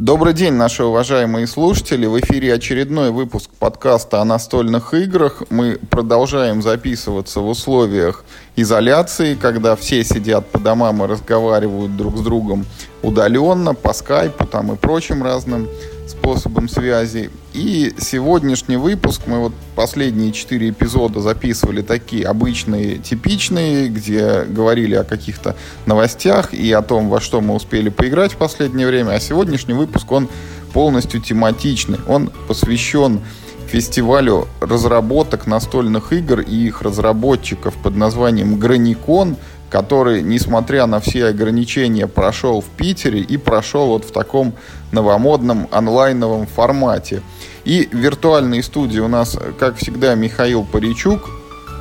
Добрый день, наши уважаемые слушатели. В эфире очередной выпуск подкаста о настольных играх. Мы продолжаем записываться в условиях изоляции, когда все сидят по домам и разговаривают друг с другом удаленно, по скайпу там и прочим разным способом связи. И сегодняшний выпуск, мы вот последние четыре эпизода записывали такие обычные, типичные, где говорили о каких-то новостях и о том, во что мы успели поиграть в последнее время. А сегодняшний выпуск, он полностью тематичный. Он посвящен фестивалю разработок настольных игр и их разработчиков под названием Граникон, который, несмотря на все ограничения, прошел в Питере и прошел вот в таком новомодном онлайновом формате. И в виртуальной студии у нас, как всегда, Михаил Паричук.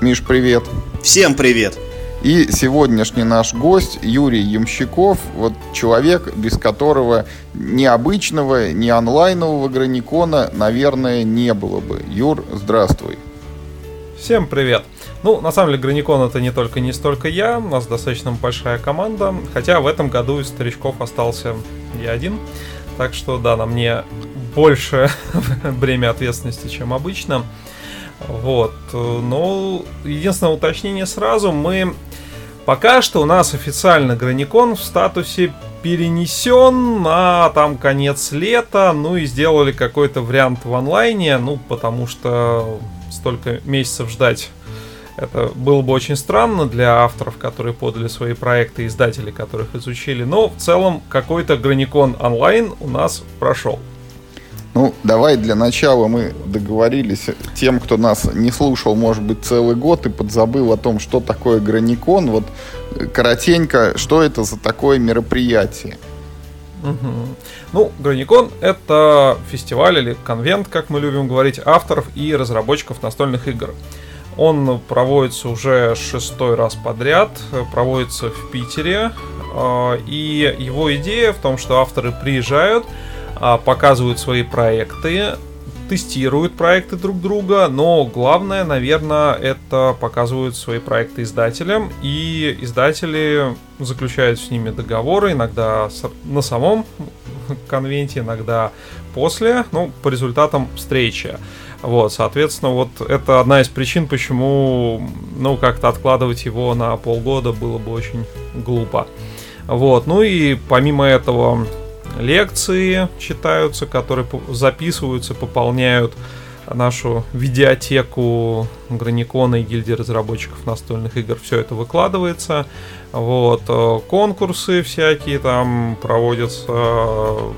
Миш, привет. Всем привет. И сегодняшний наш гость Юрий Ямщиков, вот человек, без которого ни обычного, ни онлайнового граникона, наверное, не было бы. Юр, здравствуй. Всем привет. Ну, на самом деле, Граникон это не только не столько я, у нас достаточно большая команда, хотя в этом году из старичков остался я один. Так что да, на мне больше бремя ответственности, чем обычно. Вот. Но единственное уточнение сразу, мы пока что у нас официально Граникон в статусе перенесен на там конец лета, ну и сделали какой-то вариант в онлайне, ну потому что столько месяцев ждать это было бы очень странно для авторов, которые подали свои проекты, издателей, которых изучили. Но в целом какой-то Граникон онлайн у нас прошел. Ну, давай для начала мы договорились тем, кто нас не слушал, может быть, целый год и подзабыл о том, что такое Граникон. Вот коротенько, что это за такое мероприятие? Угу. Ну, Граникон — это фестиваль или конвент, как мы любим говорить, авторов и разработчиков настольных игр. Он проводится уже шестой раз подряд, проводится в Питере. А, и его идея в том, что авторы приезжают, а, показывают свои проекты, тестируют проекты друг друга, но главное, наверное, это показывают свои проекты издателям, и издатели заключают с ними договоры, иногда на самом конвенте, иногда после, ну, по результатам встречи. Вот, соответственно, вот это одна из причин, почему, ну, как-то откладывать его на полгода было бы очень глупо. Вот, ну и помимо этого лекции читаются, которые записываются, пополняют нашу видеотеку Граникона и гильдии разработчиков настольных игр. Все это выкладывается. Вот, э, конкурсы всякие там проводятся, в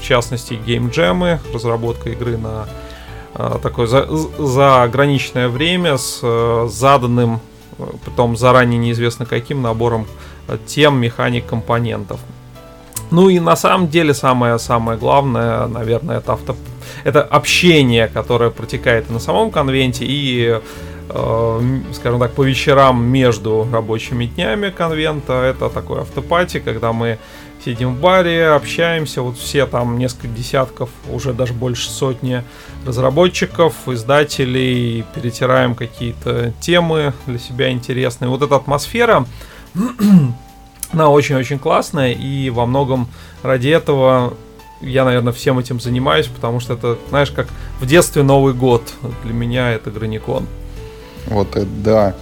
частности, геймджемы, разработка игры на Э, такое за, ограниченное время с э, заданным, э, потом заранее неизвестно каким набором тем, механик, компонентов. Ну и на самом деле самое-самое главное, наверное, это авто... это общение, которое протекает на самом конвенте и скажем так, по вечерам между рабочими днями конвента. Это такой автопати, когда мы сидим в баре, общаемся, вот все там несколько десятков, уже даже больше сотни разработчиков, издателей, перетираем какие-то темы для себя интересные. Вот эта атмосфера, она очень-очень классная, и во многом ради этого я, наверное, всем этим занимаюсь, потому что это, знаешь, как в детстве Новый год. Для меня это Граникон. Вот это да.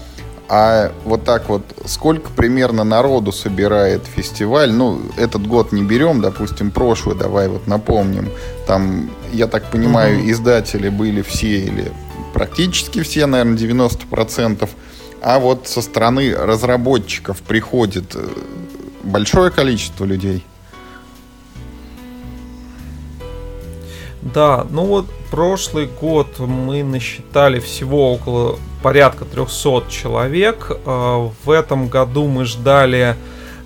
А вот так вот, сколько примерно народу собирает фестиваль? Ну, этот год не берем, допустим, прошлый, давай вот напомним. Там, я так понимаю, угу. издатели были все или практически все, наверное, 90%. А вот со стороны разработчиков приходит э, большое количество людей. Да, ну вот прошлый год мы насчитали всего около порядка 300 человек. А, в этом году мы ждали...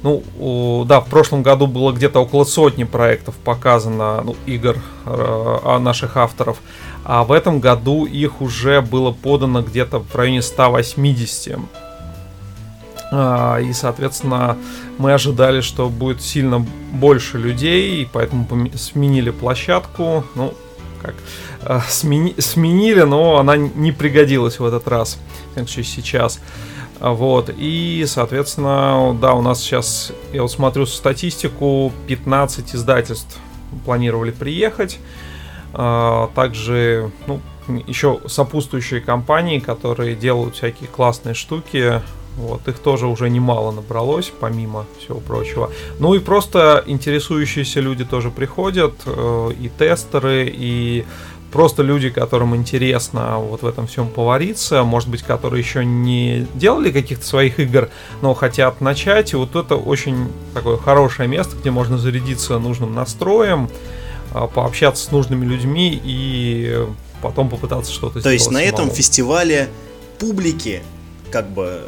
Ну, да, в прошлом году было где-то около сотни проектов показано, ну, игр э, наших авторов. А в этом году их уже было подано где-то в районе 180. А, и, соответственно, мы ожидали, что будет сильно больше людей, и поэтому сменили площадку. Ну, как э, смени, сменили, но она не пригодилась в этот раз, как сейчас. Вот, и, соответственно, да, у нас сейчас, я вот смотрю статистику, 15 издательств планировали приехать. А, также ну, еще сопутствующие компании, которые делают всякие классные штуки. Вот, их тоже уже немало набралось, помимо всего прочего. Ну и просто интересующиеся люди тоже приходят, э, и тестеры, и просто люди, которым интересно вот в этом всем повариться, может быть, которые еще не делали каких-то своих игр, но хотят начать. И вот это очень такое хорошее место, где можно зарядиться нужным настроем, пообщаться с нужными людьми и потом попытаться что-то сделать. То есть на этом фестивале публики как бы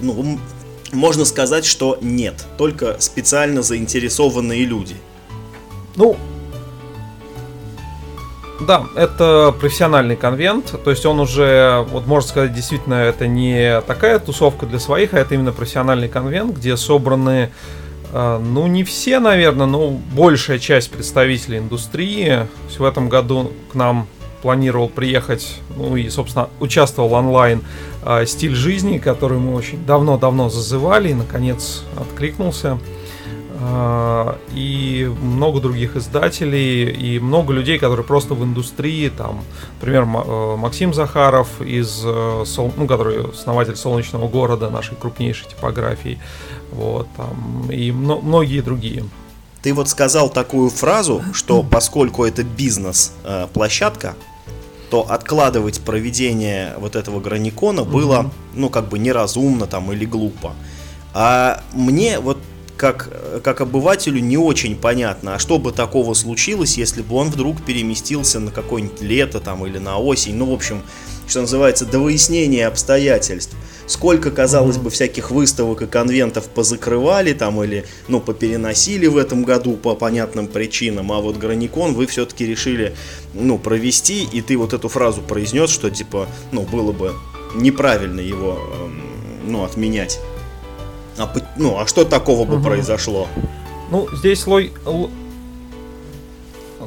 ну, можно сказать, что нет, только специально заинтересованные люди. Ну, да, это профессиональный конвент, то есть он уже, вот можно сказать, действительно, это не такая тусовка для своих, а это именно профессиональный конвент, где собраны, э, ну, не все, наверное, но большая часть представителей индустрии. В этом году к нам планировал приехать, ну и, собственно, участвовал онлайн э, стиль жизни, который мы очень давно-давно зазывали, и, наконец, откликнулся. Э, и много других издателей, и много людей, которые просто в индустрии, там, например, э, Максим Захаров, из, э, ну, который основатель «Солнечного города», нашей крупнейшей типографии, вот, там, и многие другие. Ты вот сказал такую фразу, что поскольку это бизнес-площадка, то откладывать проведение вот этого граникона было, ну, как бы неразумно там или глупо. А мне вот как, как обывателю не очень понятно, а что бы такого случилось, если бы он вдруг переместился на какое-нибудь лето там или на осень, ну, в общем, что называется, до выяснения обстоятельств. Сколько, казалось бы, всяких выставок и конвентов позакрывали там или, ну, попереносили в этом году по понятным причинам, а вот Граникон вы все-таки решили, ну, провести, и ты вот эту фразу произнес, что, типа, ну, было бы неправильно его, эм, ну, отменять. А, ну, а что такого бы угу. произошло? Ну, здесь лой...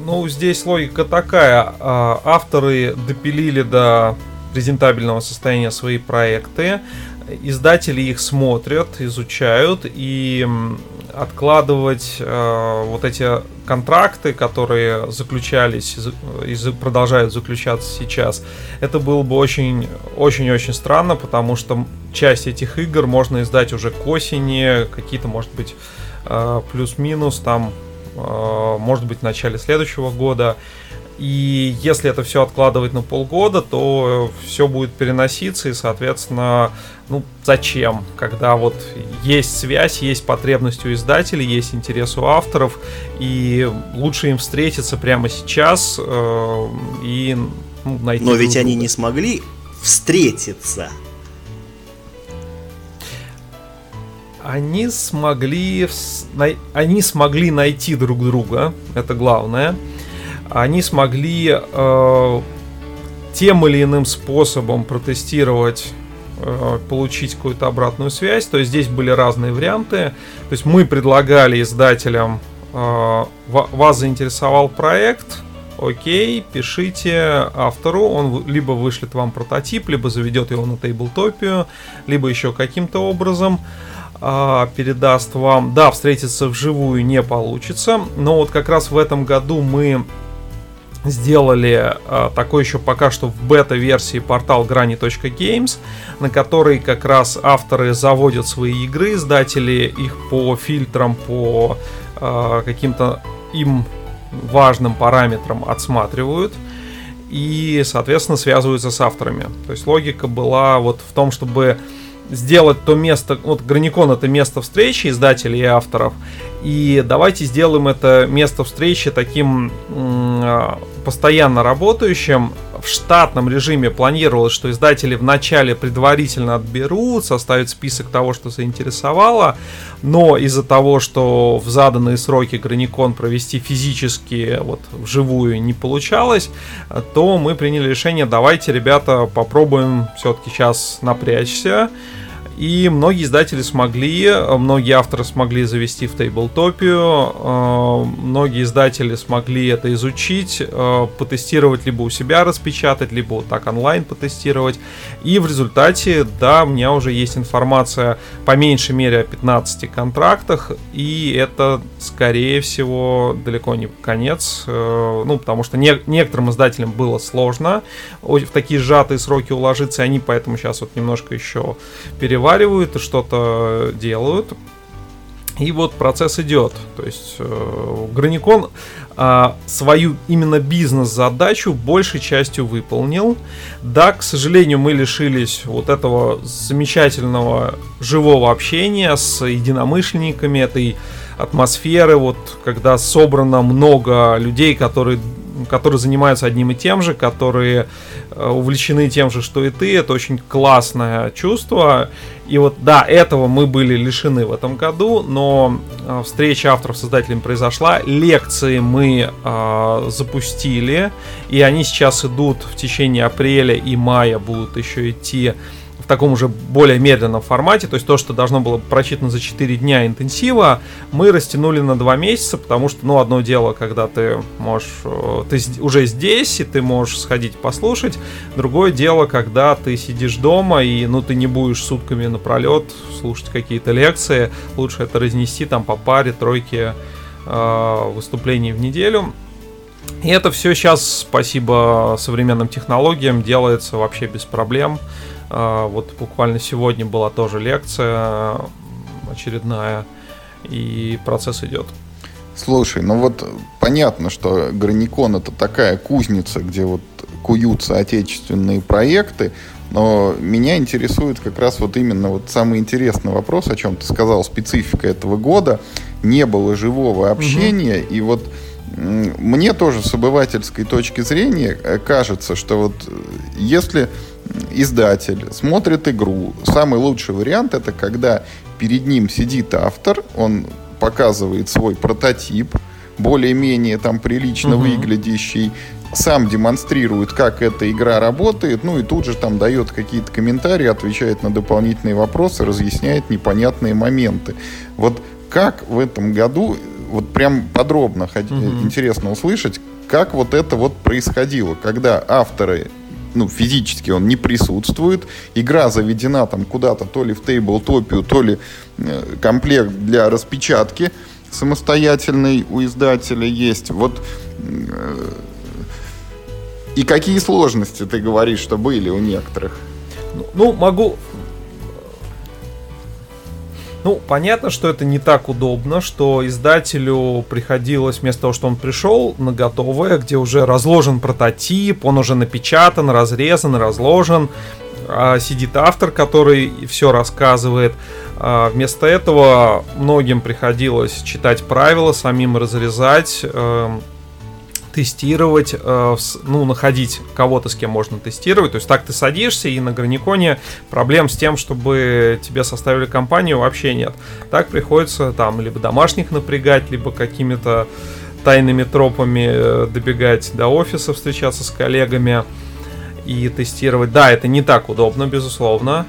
Ну, здесь логика такая. А, авторы допилили до презентабельного состояния свои проекты. Издатели их смотрят, изучают и откладывать э, вот эти контракты, которые заключались и продолжают заключаться сейчас, это было бы очень, очень-очень странно, потому что часть этих игр можно издать уже к осени, какие-то, может быть, э, плюс-минус там, э, может быть, в начале следующего года. И если это все откладывать на полгода, то все будет переноситься, и, соответственно, ну, зачем? Когда вот есть связь, есть потребность у издателей, есть интерес у авторов, и лучше им встретиться прямо сейчас э, и ну, найти... Но ведь они не смогли встретиться. Они смогли, они смогли найти друг друга, это главное они смогли э, тем или иным способом протестировать э, получить какую-то обратную связь. То есть здесь были разные варианты. То есть мы предлагали издателям, э, вас заинтересовал проект, окей, пишите автору, он либо вышлет вам прототип, либо заведет его на тейблтопию, либо еще каким-то образом э, передаст вам. Да, встретиться вживую не получится, но вот как раз в этом году мы сделали э, такой еще пока что в бета-версии портал Granny.games, на который как раз авторы заводят свои игры, издатели их по фильтрам, по э, каким-то им важным параметрам отсматривают и, соответственно, связываются с авторами. То есть логика была вот в том, чтобы сделать то место, вот Граникон это место встречи издателей и авторов, и давайте сделаем это место встречи таким э, постоянно работающим. В штатном режиме планировалось, что издатели вначале предварительно отберут, составят список того, что заинтересовало, но из-за того, что в заданные сроки Граникон провести физически вот вживую не получалось, то мы приняли решение, давайте, ребята, попробуем все-таки сейчас напрячься И многие издатели смогли, многие авторы смогли завести в тейблтопию, э, многие издатели смогли это изучить, э, потестировать либо у себя распечатать, либо вот так онлайн потестировать. И в результате, да, у меня уже есть информация по меньшей мере о 15 контрактах, и это, скорее всего, далеко не конец, э, ну, потому что не, некоторым издателям было сложно в такие сжатые сроки уложиться, и они поэтому сейчас вот немножко еще переваривают переваривают и что-то делают. И вот процесс идет. То есть э, Граникон э, свою именно бизнес-задачу большей частью выполнил. Да, к сожалению, мы лишились вот этого замечательного живого общения с единомышленниками, этой атмосферы, вот когда собрано много людей, которые которые занимаются одним и тем же, которые э, увлечены тем же, что и ты. Это очень классное чувство. И вот, да, этого мы были лишены в этом году, но э, встреча авторов с создателями произошла. Лекции мы э, запустили, и они сейчас идут в течение апреля и мая будут еще идти таком уже более медленном формате, то есть то, что должно было прочитано за 4 дня интенсива, мы растянули на 2 месяца, потому что, ну, одно дело, когда ты можешь, э, ты уже здесь, и ты можешь сходить послушать, другое дело, когда ты сидишь дома, и, ну, ты не будешь сутками напролет слушать какие-то лекции, лучше это разнести там по паре, тройке э, выступлений в неделю. И это все сейчас, спасибо современным технологиям, делается вообще без проблем. А, вот буквально сегодня была тоже лекция очередная, и процесс идет. Слушай, ну вот понятно, что Граникон это такая кузница, где вот куются отечественные проекты, но меня интересует как раз вот именно вот самый интересный вопрос, о чем ты сказал, специфика этого года. Не было живого общения, угу. и вот мне тоже с обывательской точки зрения э, кажется, что вот э, если издатель смотрит игру, самый лучший вариант это когда перед ним сидит автор, он показывает свой прототип, более-менее там прилично угу. выглядящий, сам демонстрирует, как эта игра работает, ну и тут же там дает какие-то комментарии, отвечает на дополнительные вопросы, разъясняет непонятные моменты. Вот как в этом году, вот прям подробно угу. интересно услышать, как вот это вот происходило, когда авторы ну, физически он не присутствует. Игра заведена там куда-то, то ли в тейблтопию, то ли э, комплект для распечатки самостоятельный у издателя есть. Вот э, и какие сложности, ты говоришь, что были у некоторых? Ну, могу ну, понятно, что это не так удобно, что издателю приходилось вместо того, что он пришел на готовое, где уже разложен прототип, он уже напечатан, разрезан, разложен, а сидит автор, который все рассказывает. А вместо этого многим приходилось читать правила, самим разрезать, эм, тестировать, э, ну, находить кого-то, с кем можно тестировать. То есть так ты садишься, и на Граниконе проблем с тем, чтобы тебе составили компанию, вообще нет. Так приходится там либо домашних напрягать, либо какими-то тайными тропами э, добегать до офиса, встречаться с коллегами и тестировать. Да, это не так удобно, безусловно.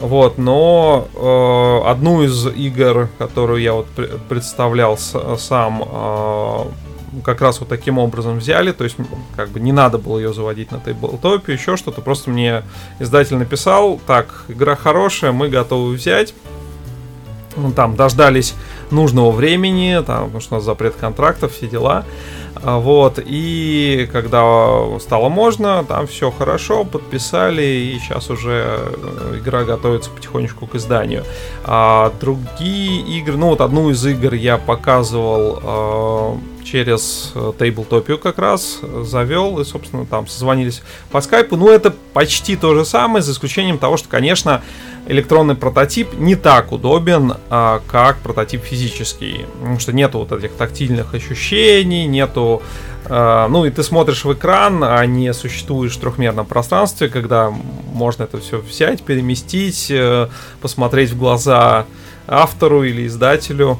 Вот, но э, одну из игр, которую я вот представлял с, сам, э, как раз вот таким образом взяли, то есть как бы не надо было ее заводить на тейблтопе, еще что-то, просто мне издатель написал, так, игра хорошая, мы готовы взять, ну, там дождались нужного времени, там, потому что у нас запрет контрактов, все дела. А, вот, и когда стало можно, там все хорошо, подписали, и сейчас уже э, игра готовится потихонечку к изданию. А другие игры, ну вот одну из игр я показывал а, через Тейблтопию как раз, завел, и, собственно, там созвонились по скайпу. Ну, это почти то же самое, за исключением того, что, конечно, электронный прототип не так удобен, а, как прототип физический. Потому что нету вот этих тактильных ощущений, нету... А, ну и ты смотришь в экран, а не существуешь в трехмерном пространстве, когда можно это все взять, переместить, э, посмотреть в глаза автору или издателю.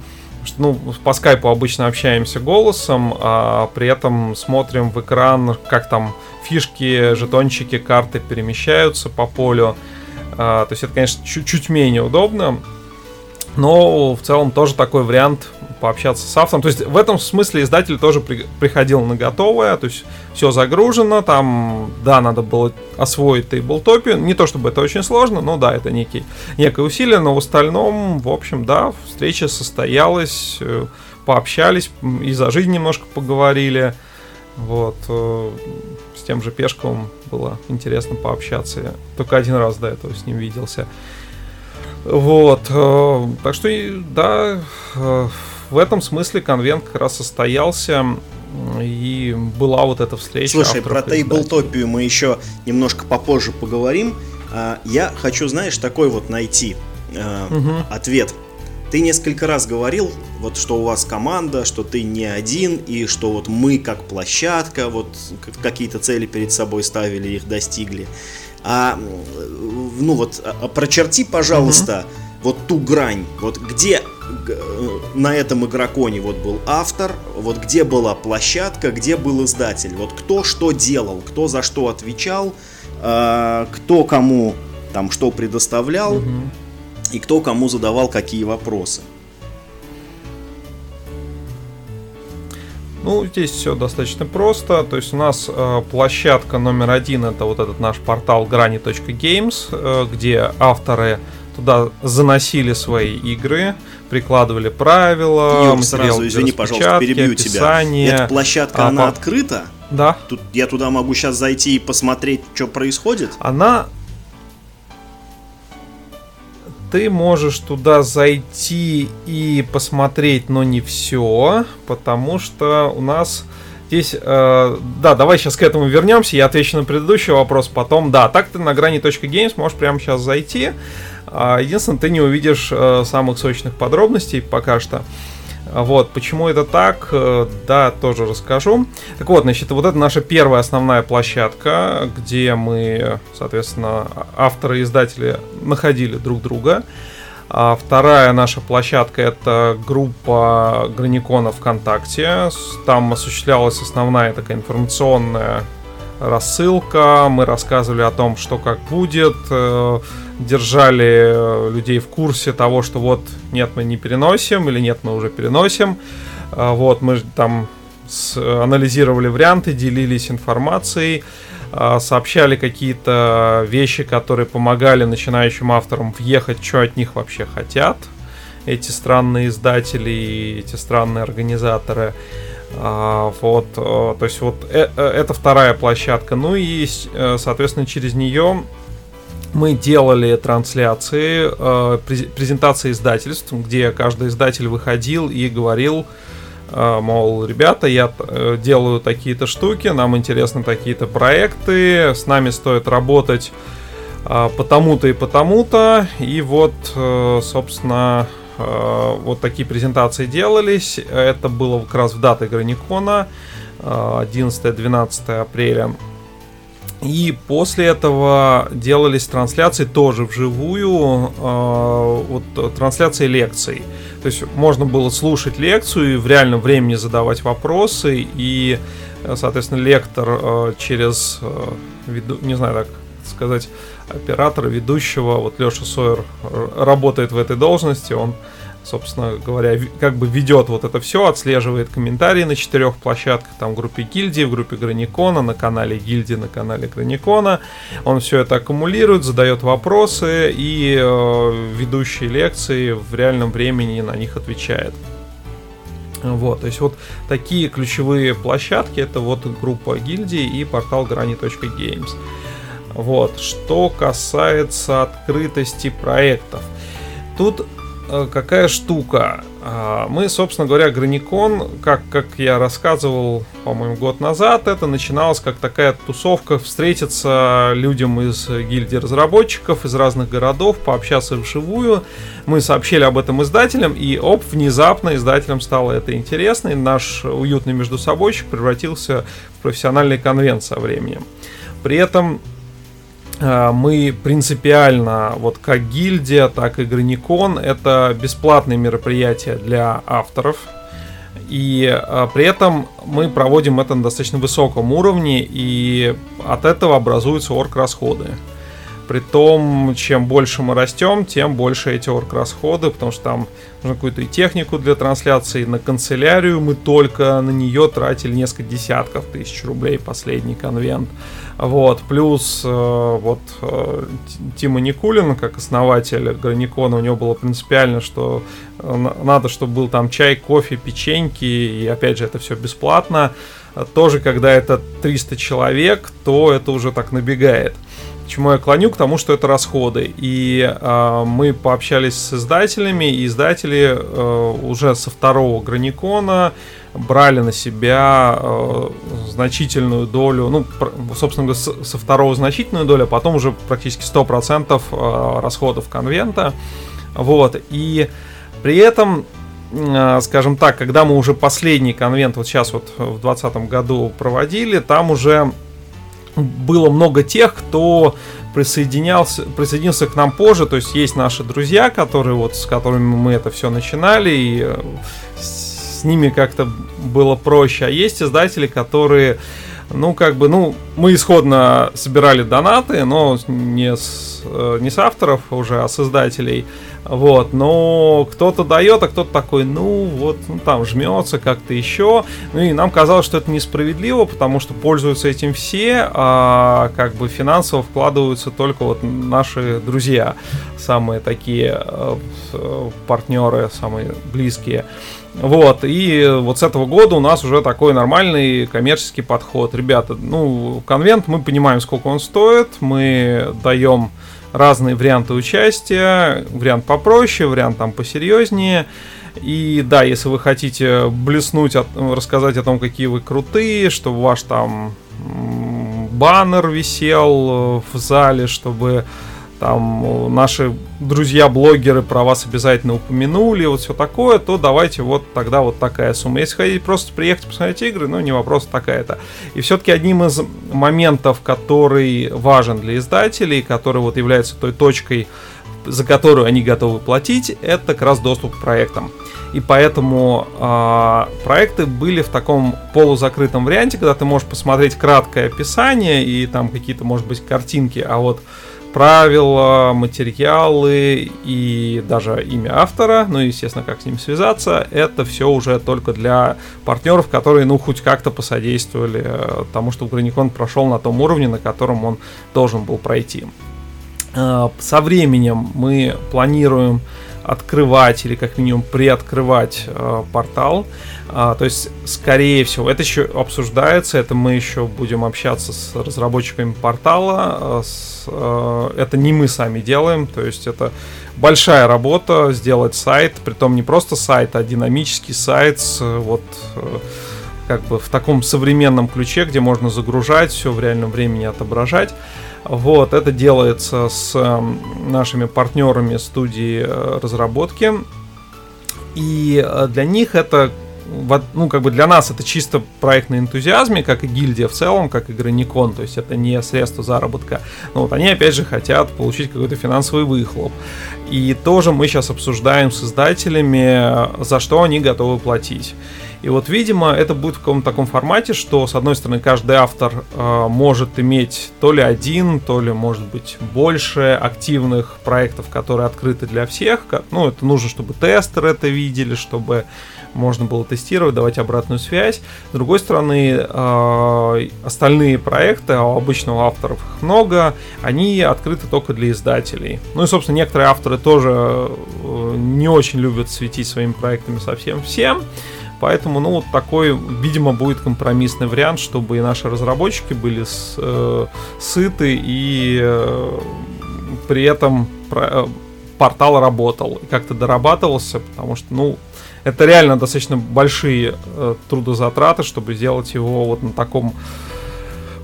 Ну, по скайпу обычно общаемся голосом, а при этом смотрим в экран, как там фишки, жетончики, карты перемещаются по полю. А, то есть это, конечно, чуть-чуть менее удобно, но в целом тоже такой вариант пообщаться с автором. То есть в этом смысле издатель тоже при, приходил на готовое, то есть все загружено, там, да, надо было освоить тейблтопию, не то чтобы это очень сложно, но да, это некий, некое усилие, но в остальном, в общем, да, встреча состоялась, э, пообщались, и за жизнь немножко поговорили, вот, э, с тем же Пешковым было интересно пообщаться, я только один раз до этого с ним виделся. Вот, э, так что, да, в этом смысле конвент как раз состоялся и была вот эта встреча. Слушай, про тейблтопию мы еще немножко попозже поговорим. А, я хочу, знаешь, такой вот найти угу. ответ. Ты несколько раз говорил, вот что у вас команда, что ты не один, и что вот мы как площадка, вот какие-то цели перед собой ставили, их достигли. А ну вот а, прочерти, пожалуйста, угу. вот ту грань, вот где на этом игроконе вот был автор, вот где была площадка, где был издатель, вот кто что делал, кто за что отвечал, э, кто кому там что предоставлял угу. и кто кому задавал какие вопросы. Ну, здесь все достаточно просто. То есть у нас э, площадка номер один это вот этот наш портал грани.games, э, где авторы туда заносили свои игры, прикладывали правила, Юр, сразу, извини, пожалуйста, перебью описание. тебя. Эта площадка, а, она по... открыта? Да. Тут я туда могу сейчас зайти и посмотреть, что происходит? Она ты можешь туда зайти и посмотреть, но не все, потому что у нас здесь... Э, да, давай сейчас к этому вернемся, я отвечу на предыдущий вопрос потом. Да, так ты на грани .games можешь прямо сейчас зайти. А, единственное, ты не увидишь э, самых сочных подробностей пока что. Вот, почему это так, э, да, тоже расскажу. Так вот, значит, вот это наша первая основная площадка, где мы, соответственно, авторы и издатели находили друг друга. А вторая наша площадка это группа Граникона ВКонтакте. Там осуществлялась основная такая информационная рассылка. Мы рассказывали о том, что как будет. Э, держали э, людей в курсе того, что вот нет, мы не переносим, или нет, мы уже переносим. А, вот, мы там анализировали варианты, делились информацией, сообщали какие-то вещи, которые помогали начинающим авторам въехать, что от них вообще хотят эти странные издатели и эти странные организаторы. Вот, э, то есть вот э, это вторая площадка. Ну и, соответственно, через нее мы делали трансляции, э, презентации издательств, где каждый издатель выходил и говорил, э, мол, ребята, я э, делаю такие-то штуки, нам интересны такие-то проекты, с нами стоит работать потому-то и потому-то. И вот, собственно, вот такие презентации делались. Это было как раз в даты Граникона, 11-12 апреля и после этого делались трансляции тоже вживую, э, вот трансляции лекций. То есть можно было слушать лекцию и в реальном времени задавать вопросы, и, соответственно, лектор э, через, э, не знаю, так сказать, оператора, ведущего, вот Леша Сойер работает в этой должности, он собственно говоря, как бы ведет вот это все, отслеживает комментарии на четырех площадках, там в группе гильдии, в группе Граникона, на канале гильдии, на канале Граникона. Он все это аккумулирует, задает вопросы и э, ведущие лекции в реальном времени на них отвечает. Вот, то есть вот такие ключевые площадки, это вот группа гильдии и портал грани.games. Вот, что касается открытости проектов. Тут Э, какая штука. А, мы, собственно говоря, Граникон, как, как я рассказывал, по-моему, год назад, это начиналось как такая тусовка встретиться людям из гильдии разработчиков из разных городов, пообщаться вживую. Мы сообщили об этом издателям, и оп, внезапно издателям стало это интересно, и наш уютный междусобойчик превратился в профессиональный конвент со временем. При этом мы принципиально, вот как гильдия, так и Граникон, это бесплатные мероприятия для авторов. И а, при этом мы проводим это на достаточно высоком уровне, и от этого образуются орг-расходы. Притом, чем больше мы растем, тем больше эти орг-расходы, потому что там нужно какую-то и технику для трансляции, на канцелярию мы только на нее тратили несколько десятков тысяч рублей последний конвент. Вот, плюс э, вот э, Тима Никулин, как основатель Граникона, у него было принципиально, что э, надо, чтобы был там чай, кофе, печеньки, и опять же это все бесплатно. Тоже, когда это 300 человек, то это уже так набегает. Чему я клоню? К тому, что это расходы. И э, мы пообщались с издателями, и издатели э, уже со второго Граникона брали на себя э, значительную долю, ну, собственно говоря, со второго значительную долю, а потом уже практически 100% э, расходов конвента. Вот. И при этом э, скажем так, когда мы уже последний конвент вот сейчас вот в 2020 году проводили, там уже было много тех, кто присоединялся, присоединился к нам позже, то есть есть наши друзья, которые вот с которыми мы это все начинали, и э, с ними как-то было проще, а есть издатели, которые ну, как бы, ну, мы исходно собирали донаты, но не с, э, не с авторов уже, а с издателей. Вот, но кто-то дает, а кто-то такой, ну, вот, ну, там жмется как-то еще. Ну, и нам казалось, что это несправедливо, потому что пользуются этим все, а как бы финансово вкладываются только вот наши друзья, самые такие э, э партнеры, самые близкие. Вот, и вот с этого года у нас уже такой нормальный коммерческий подход. Ребята, ну, конвент, мы понимаем, сколько он стоит, мы даем разные варианты участия, вариант попроще, вариант там посерьезнее. И да, если вы хотите блеснуть, рассказать о том, какие вы крутые, чтобы ваш там баннер висел в зале, чтобы там наши друзья-блогеры про вас обязательно упомянули, вот все такое, то давайте вот тогда вот такая сумма. Если хотите просто приехать посмотреть игры, ну не вопрос, такая-то. И все-таки одним из моментов, который важен для издателей, который вот является той точкой, за которую они готовы платить, это как раз доступ к проектам. И поэтому э, проекты были в таком полузакрытом варианте, когда ты можешь посмотреть краткое описание и там какие-то, может быть, картинки, а вот правила, материалы и даже имя автора, ну и, естественно, как с ним связаться, это все уже только для партнеров, которые, ну, хоть как-то посодействовали э, тому, чтобы Граникон прошел на том уровне, на котором он должен был пройти. Э, со временем мы планируем открывать или как минимум приоткрывать э, портал. А, то есть, скорее всего, это еще обсуждается, это мы еще будем общаться с разработчиками портала. Э, с, э, это не мы сами делаем, то есть это большая работа сделать сайт, притом не просто сайт, а динамический сайт с вот э, как бы в таком современном ключе, где можно загружать все в реальном времени отображать. Вот, это делается с эм, нашими партнерами студии э, разработки. И э, для них это ну, как бы для нас это чисто проект на энтузиазме, как и гильдия в целом, как и Граникон, то есть это не средство заработка. Но вот они, опять же, хотят получить какой-то финансовый выхлоп. И тоже мы сейчас обсуждаем с издателями, за что они готовы платить. И вот, видимо, это будет в каком-то таком формате, что, с одной стороны, каждый автор э, может иметь то ли один, то ли, может быть, больше активных проектов, которые открыты для всех. Ну, это нужно, чтобы тестеры это видели, чтобы можно было тестировать, давать обратную связь. С другой стороны, э, остальные проекты, а у обычного авторов их много, они открыты только для издателей. Ну и, собственно, некоторые авторы тоже э, не очень любят светить своими проектами совсем всем. Поэтому, ну, вот такой, видимо, будет компромиссный вариант, чтобы и наши разработчики были с, э, сыты и э, при этом про, э, портал работал и как-то дорабатывался, потому что, ну, это реально достаточно большие э, трудозатраты, чтобы сделать его вот на таком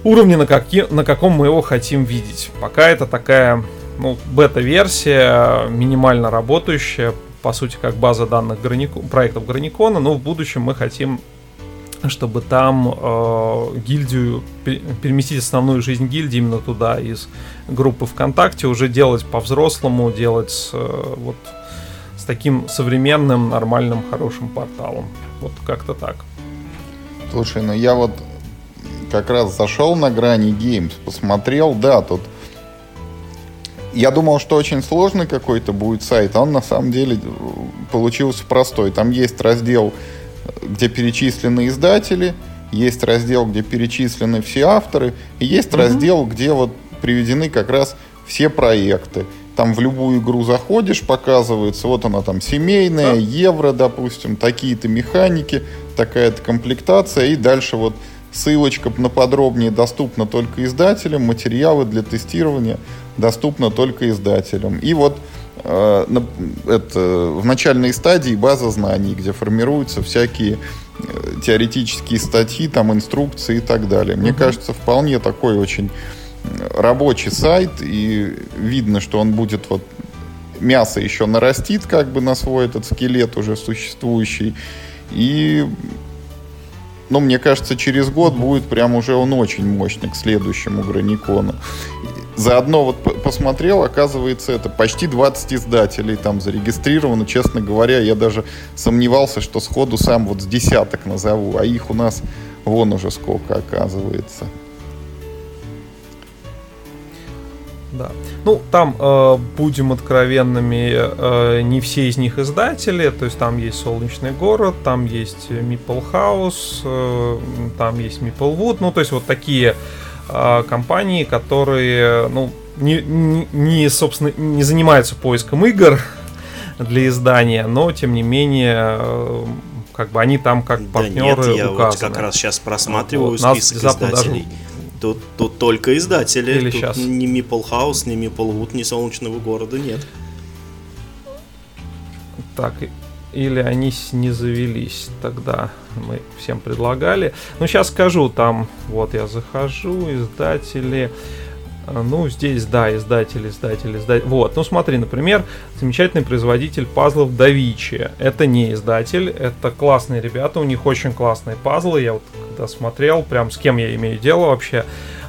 уровне, на, каки, на каком мы его хотим видеть. Пока это такая ну, бета-версия, минимально работающая, по сути, как база данных Гранико, проектов Граникона, но в будущем мы хотим чтобы там э, гильдию переместить основную жизнь гильдии именно туда из группы ВКонтакте уже делать по-взрослому, делать э, вот с таким современным, нормальным, хорошим порталом. Вот как-то так. Слушай, ну я вот как раз зашел на грани Games, посмотрел, да, тут Я думал, что очень сложный какой-то будет сайт, а он на самом деле э, получился простой. Там есть раздел, где перечислены издатели, есть раздел, где перечислены все авторы, и есть угу. раздел, где вот приведены как раз все проекты. Там в любую игру заходишь, показывается, вот она там семейная, да. евро, допустим, такие-то механики, такая-то комплектация, и дальше вот ссылочка на подробнее доступна только издателям, материалы для тестирования доступны только издателям. И вот э, это, в начальной стадии база знаний, где формируются всякие э, теоретические статьи, там инструкции и так далее. Мне угу. кажется, вполне такой очень рабочий сайт, и видно, что он будет вот мясо еще нарастит как бы на свой этот скелет уже существующий. И, ну, мне кажется, через год будет прям уже он очень мощный к следующему Граникону. Заодно вот посмотрел, оказывается, это почти 20 издателей там зарегистрировано. Честно говоря, я даже сомневался, что сходу сам вот с десяток назову, а их у нас вон уже сколько оказывается. Да. Ну, там, э, будем откровенными, э, не все из них издатели. То есть там есть Солнечный город, там есть Meeple House, э, там есть Meeple Wood. Ну, то есть вот такие компании, которые, ну, не, не, не, собственно, не занимаются поиском игр для издания, но, тем не менее, э, как бы они там как партнеры да нет, я указаны. вот как раз сейчас просматриваю вот, список издателей. Даже Тут, тут только издатели. Или тут сейчас. Ни Мипл Хаус, ни Мипл Вуд, ни Солнечного города нет. Так, или они не завелись тогда. Мы всем предлагали. Ну, сейчас скажу, там, вот я захожу, издатели. А, ну, здесь, да, издатель, издатель, издатель. Вот, ну смотри, например, замечательный производитель пазлов Давичи. Это не издатель, это классные ребята, у них очень классные пазлы. Я вот когда смотрел, прям с кем я имею дело вообще.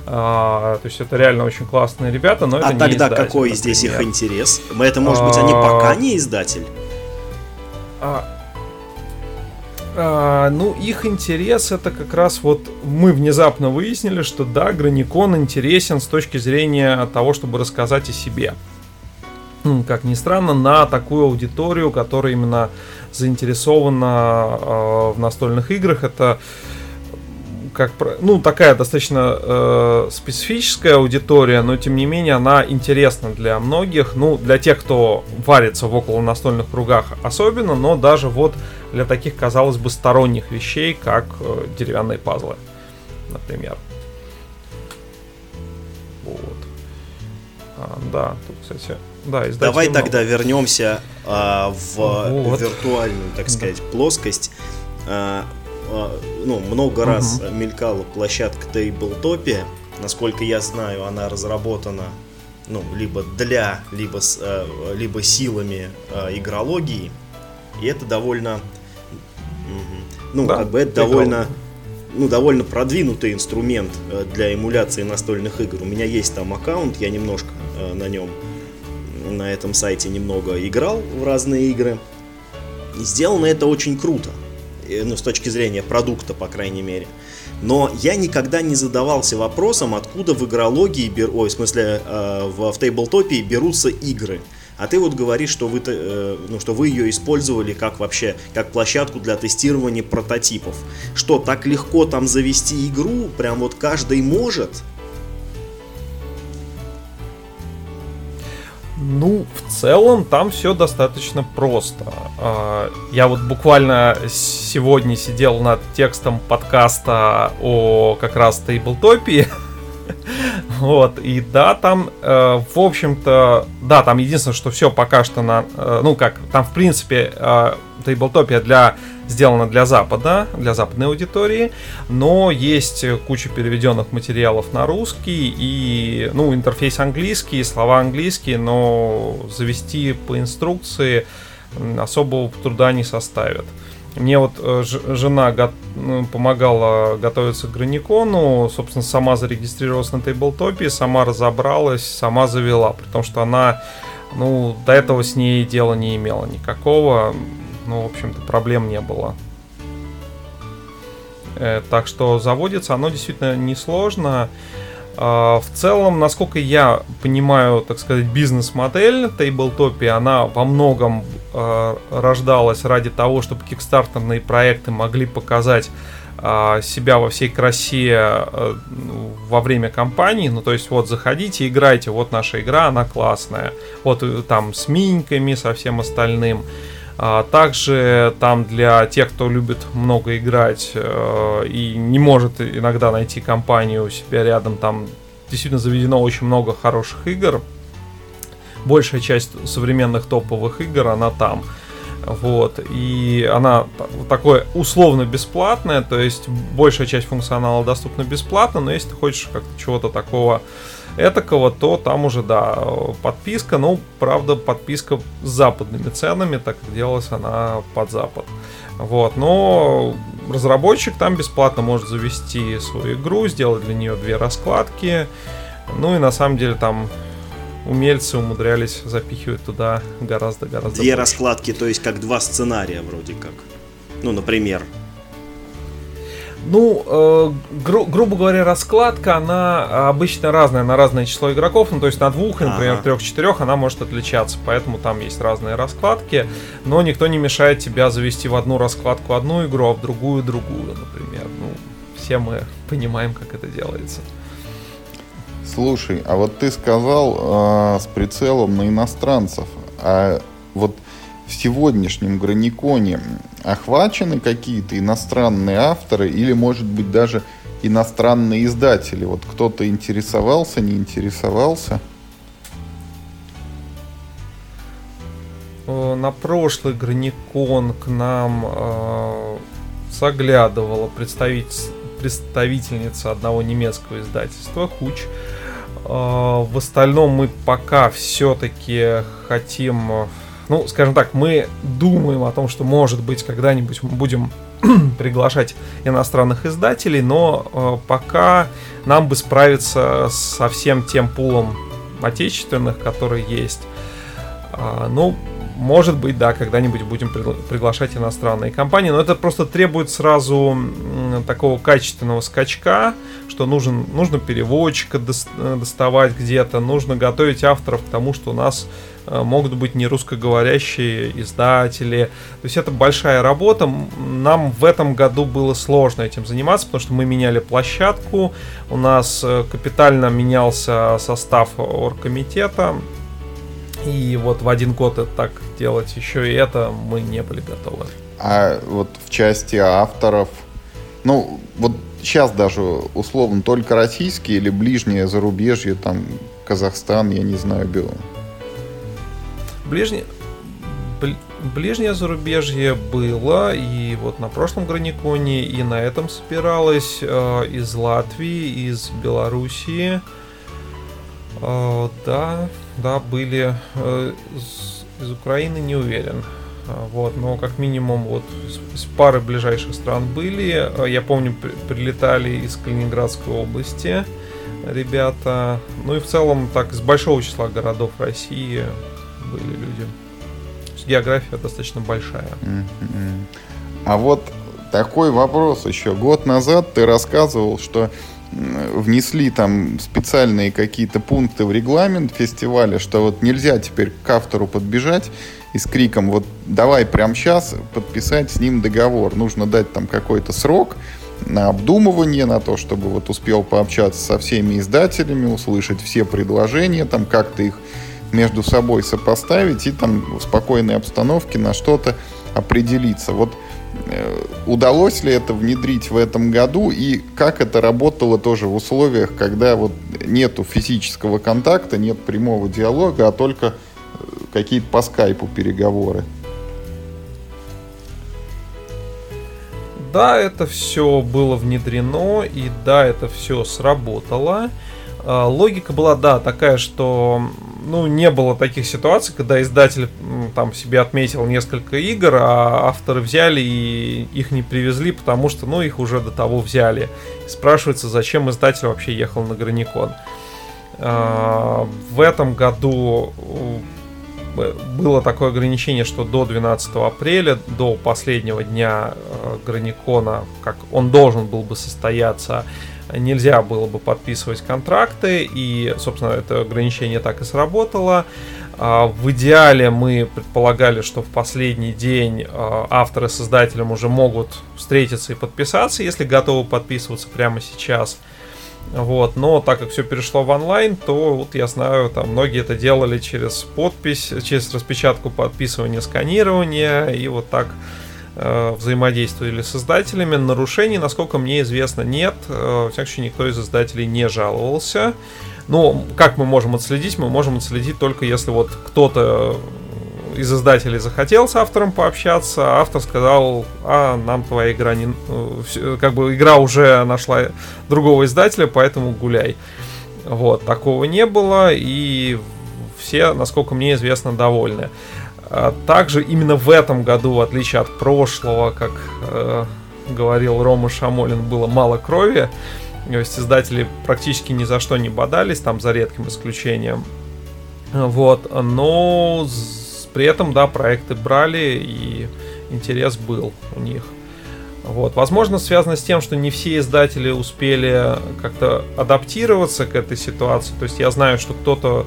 А, то есть это реально очень классные ребята, но а это не тогда издатель, какой например. здесь их интерес? Это может быть они пока не издатель? А, а, ну, их интерес это как раз вот мы внезапно выяснили, что да, Граникон интересен с точки зрения того, чтобы рассказать о себе. Как ни странно, на такую аудиторию, которая именно заинтересована э, в настольных играх, это как ну такая достаточно э, специфическая аудитория, но тем не менее она интересна для многих, ну для тех, кто варится в около настольных кругах особенно, но даже вот для таких, казалось бы, сторонних вещей, как э, деревянные пазлы, например. Вот. А, да, тут, кстати, да, Давай много. тогда вернемся а, в вот. виртуальную, так сказать, да. плоскость. А, ну, много раз мелькала площадка Tabletopia. Насколько я знаю, она разработана ну, либо для, либо, с, э, либо силами э, игрологии. И это довольно ну, да, как бы это довольно, ну, довольно продвинутый инструмент э, для эмуляции настольных игр. У меня есть там аккаунт, я немножко на нем, на этом сайте немного играл в разные игры. И сделано это очень круто, ну, с точки зрения продукта, по крайней мере. Но я никогда не задавался вопросом, откуда в игрологии, ой, в смысле, э, в, в тейблтопе берутся игры. А ты вот говоришь, что вы, э, ну, что вы ее использовали как вообще, как площадку для тестирования прототипов. Что, так легко там завести игру? Прям вот каждый может? Ну, в целом там все достаточно просто. А, я вот буквально сегодня сидел над текстом подкаста о как раз тейблтопии. Вот, и да, там, э, в общем-то, да, там единственное, что все пока что на, э, ну как, там в принципе э, Тейблтопия для сделана для Запада, для западной аудитории, но есть куча переведенных материалов на русский и, ну, интерфейс английский, слова английские, но завести по инструкции особого труда не составит. Мне вот э, жена го- ну, помогала готовиться к Граникону, собственно, сама зарегистрировалась на тейблтопе, сама разобралась, сама завела, при том, что она, ну, до этого с ней дела не имела никакого, ну, в общем-то, проблем не было. Э, так что заводится оно действительно несложно. В целом, насколько я понимаю, так сказать, бизнес-модель Tabletopia, она во многом рождалась ради того, чтобы кикстартерные проекты могли показать а, себя во всей красе во время кампании. Ну, то есть, вот, заходите, играйте, вот наша игра, она классная. Вот э, там с миньками, со всем остальным. А также там для тех, кто любит много играть э, и не может иногда найти компанию у себя рядом, там действительно заведено очень много хороших игр. Большая часть современных топовых игр, она там. Вот, и она такое условно бесплатная, то есть большая часть функционала доступна бесплатно, но если ты хочешь как-то чего-то такого этакого, то там уже, да, подписка, ну, правда, подписка с западными ценами, так делалась она под запад. Вот, но разработчик там бесплатно может завести свою игру, сделать для нее две раскладки, ну и на самом деле там умельцы умудрялись запихивать туда гораздо-гораздо Две больше. раскладки, то есть как два сценария вроде как. Ну, например. Ну, э, гру- грубо говоря, раскладка, она обычно разная на разное число игроков. Ну, то есть на двух, например, ага. трех-четырех она может отличаться. Поэтому там есть разные раскладки. Но никто не мешает тебя завести в одну раскладку одну игру, а в другую другую, например. Ну, все мы понимаем, как это делается. Слушай, а вот ты сказал э, с прицелом на иностранцев, а вот в сегодняшнем Граниконе охвачены какие-то иностранные авторы или, может быть, даже иностранные издатели? Вот кто-то интересовался, не интересовался? На прошлый Граникон к нам э, заглядывала представитель, представительница одного немецкого издательства Хуч. В остальном мы пока все-таки хотим, ну, скажем так, мы думаем о том, что, может быть, когда-нибудь мы будем приглашать иностранных издателей, но а, пока нам бы справиться со всем тем пулом отечественных, которые есть. А, ну, может быть, да, когда-нибудь будем приглашать иностранные компании, но это просто требует сразу такого качественного скачка, что нужен, нужно переводчика э, доставать где-то, нужно готовить авторов к тому, что у нас э, могут быть не русскоговорящие издатели. То есть это большая работа. Нам в этом году было сложно этим заниматься, потому что мы меняли площадку, у нас э, капитально менялся состав оргкомитета, и вот в один год это так делать еще и это мы не были готовы. А вот в части авторов, ну вот сейчас даже условно только российские или ближнее зарубежье, там Казахстан, я не знаю, беру. Ближнее, ближнее зарубежье было, и вот на прошлом Граниконе, и на этом собиралось э, из Латвии, из Белоруссии. Э, да, да, были. Э, из, Украины не уверен. Э, вот, но как минимум вот из пары ближайших стран были. Э, я помню, при, прилетали из Калининградской области ребята. Ну и в целом так из большого числа городов России были люди. География достаточно большая. А вот такой вопрос еще. Год назад ты рассказывал, что внесли там специальные какие-то пункты в регламент фестиваля, что вот нельзя теперь к автору подбежать и с криком вот давай прямо сейчас подписать с ним договор. Нужно дать там какой-то срок на обдумывание, на то, чтобы вот успел пообщаться со всеми издателями, услышать все предложения, там как-то их между собой сопоставить и там в спокойной обстановке на что-то определиться. Вот удалось ли это внедрить в этом году и как это работало тоже в условиях, когда вот нету физического контакта, нет прямого диалога, а только э, какие-то по скайпу переговоры? Да, это все было внедрено, и да, это все сработало. А, логика была, да, такая, что ну, не было таких ситуаций, когда издатель там себе отметил несколько игр, а авторы взяли и их не привезли, потому что, ну, их уже до того взяли. Спрашивается, зачем издатель вообще ехал на Граникон. А, в этом году э, было такое ограничение, что до 12 апреля, до последнего дня э, Граникона, как он должен был бы состояться, нельзя было бы подписывать контракты, и, собственно, это ограничение так и сработало. А, в идеале мы предполагали, что в последний день а, авторы с создателем уже могут встретиться и подписаться, если готовы подписываться прямо сейчас. Вот, но так как все перешло в онлайн, то вот я знаю, там многие это делали через подпись, через распечатку подписывания, сканирования, и вот так взаимодействовали с создателями. Нарушений, насколько мне известно, нет. Э, в всяком случае, никто из издателей не жаловался. Но как мы можем отследить? Мы можем отследить только если вот кто-то из издателей захотел с автором пообщаться, а автор сказал, а нам твоя игра не... Э, как бы игра уже нашла другого издателя, поэтому гуляй. Вот, такого не было, и все, насколько мне известно, довольны. А также именно в этом году, в отличие от прошлого, как э, говорил Рома Шамолин, было мало крови. То есть издатели практически ни за что не бодались, там за редким исключением. Вот, но при этом, да, проекты брали и интерес был у них. Вот. Возможно, связано с тем, что не все издатели успели как-то адаптироваться к этой ситуации. То есть я знаю, что кто-то,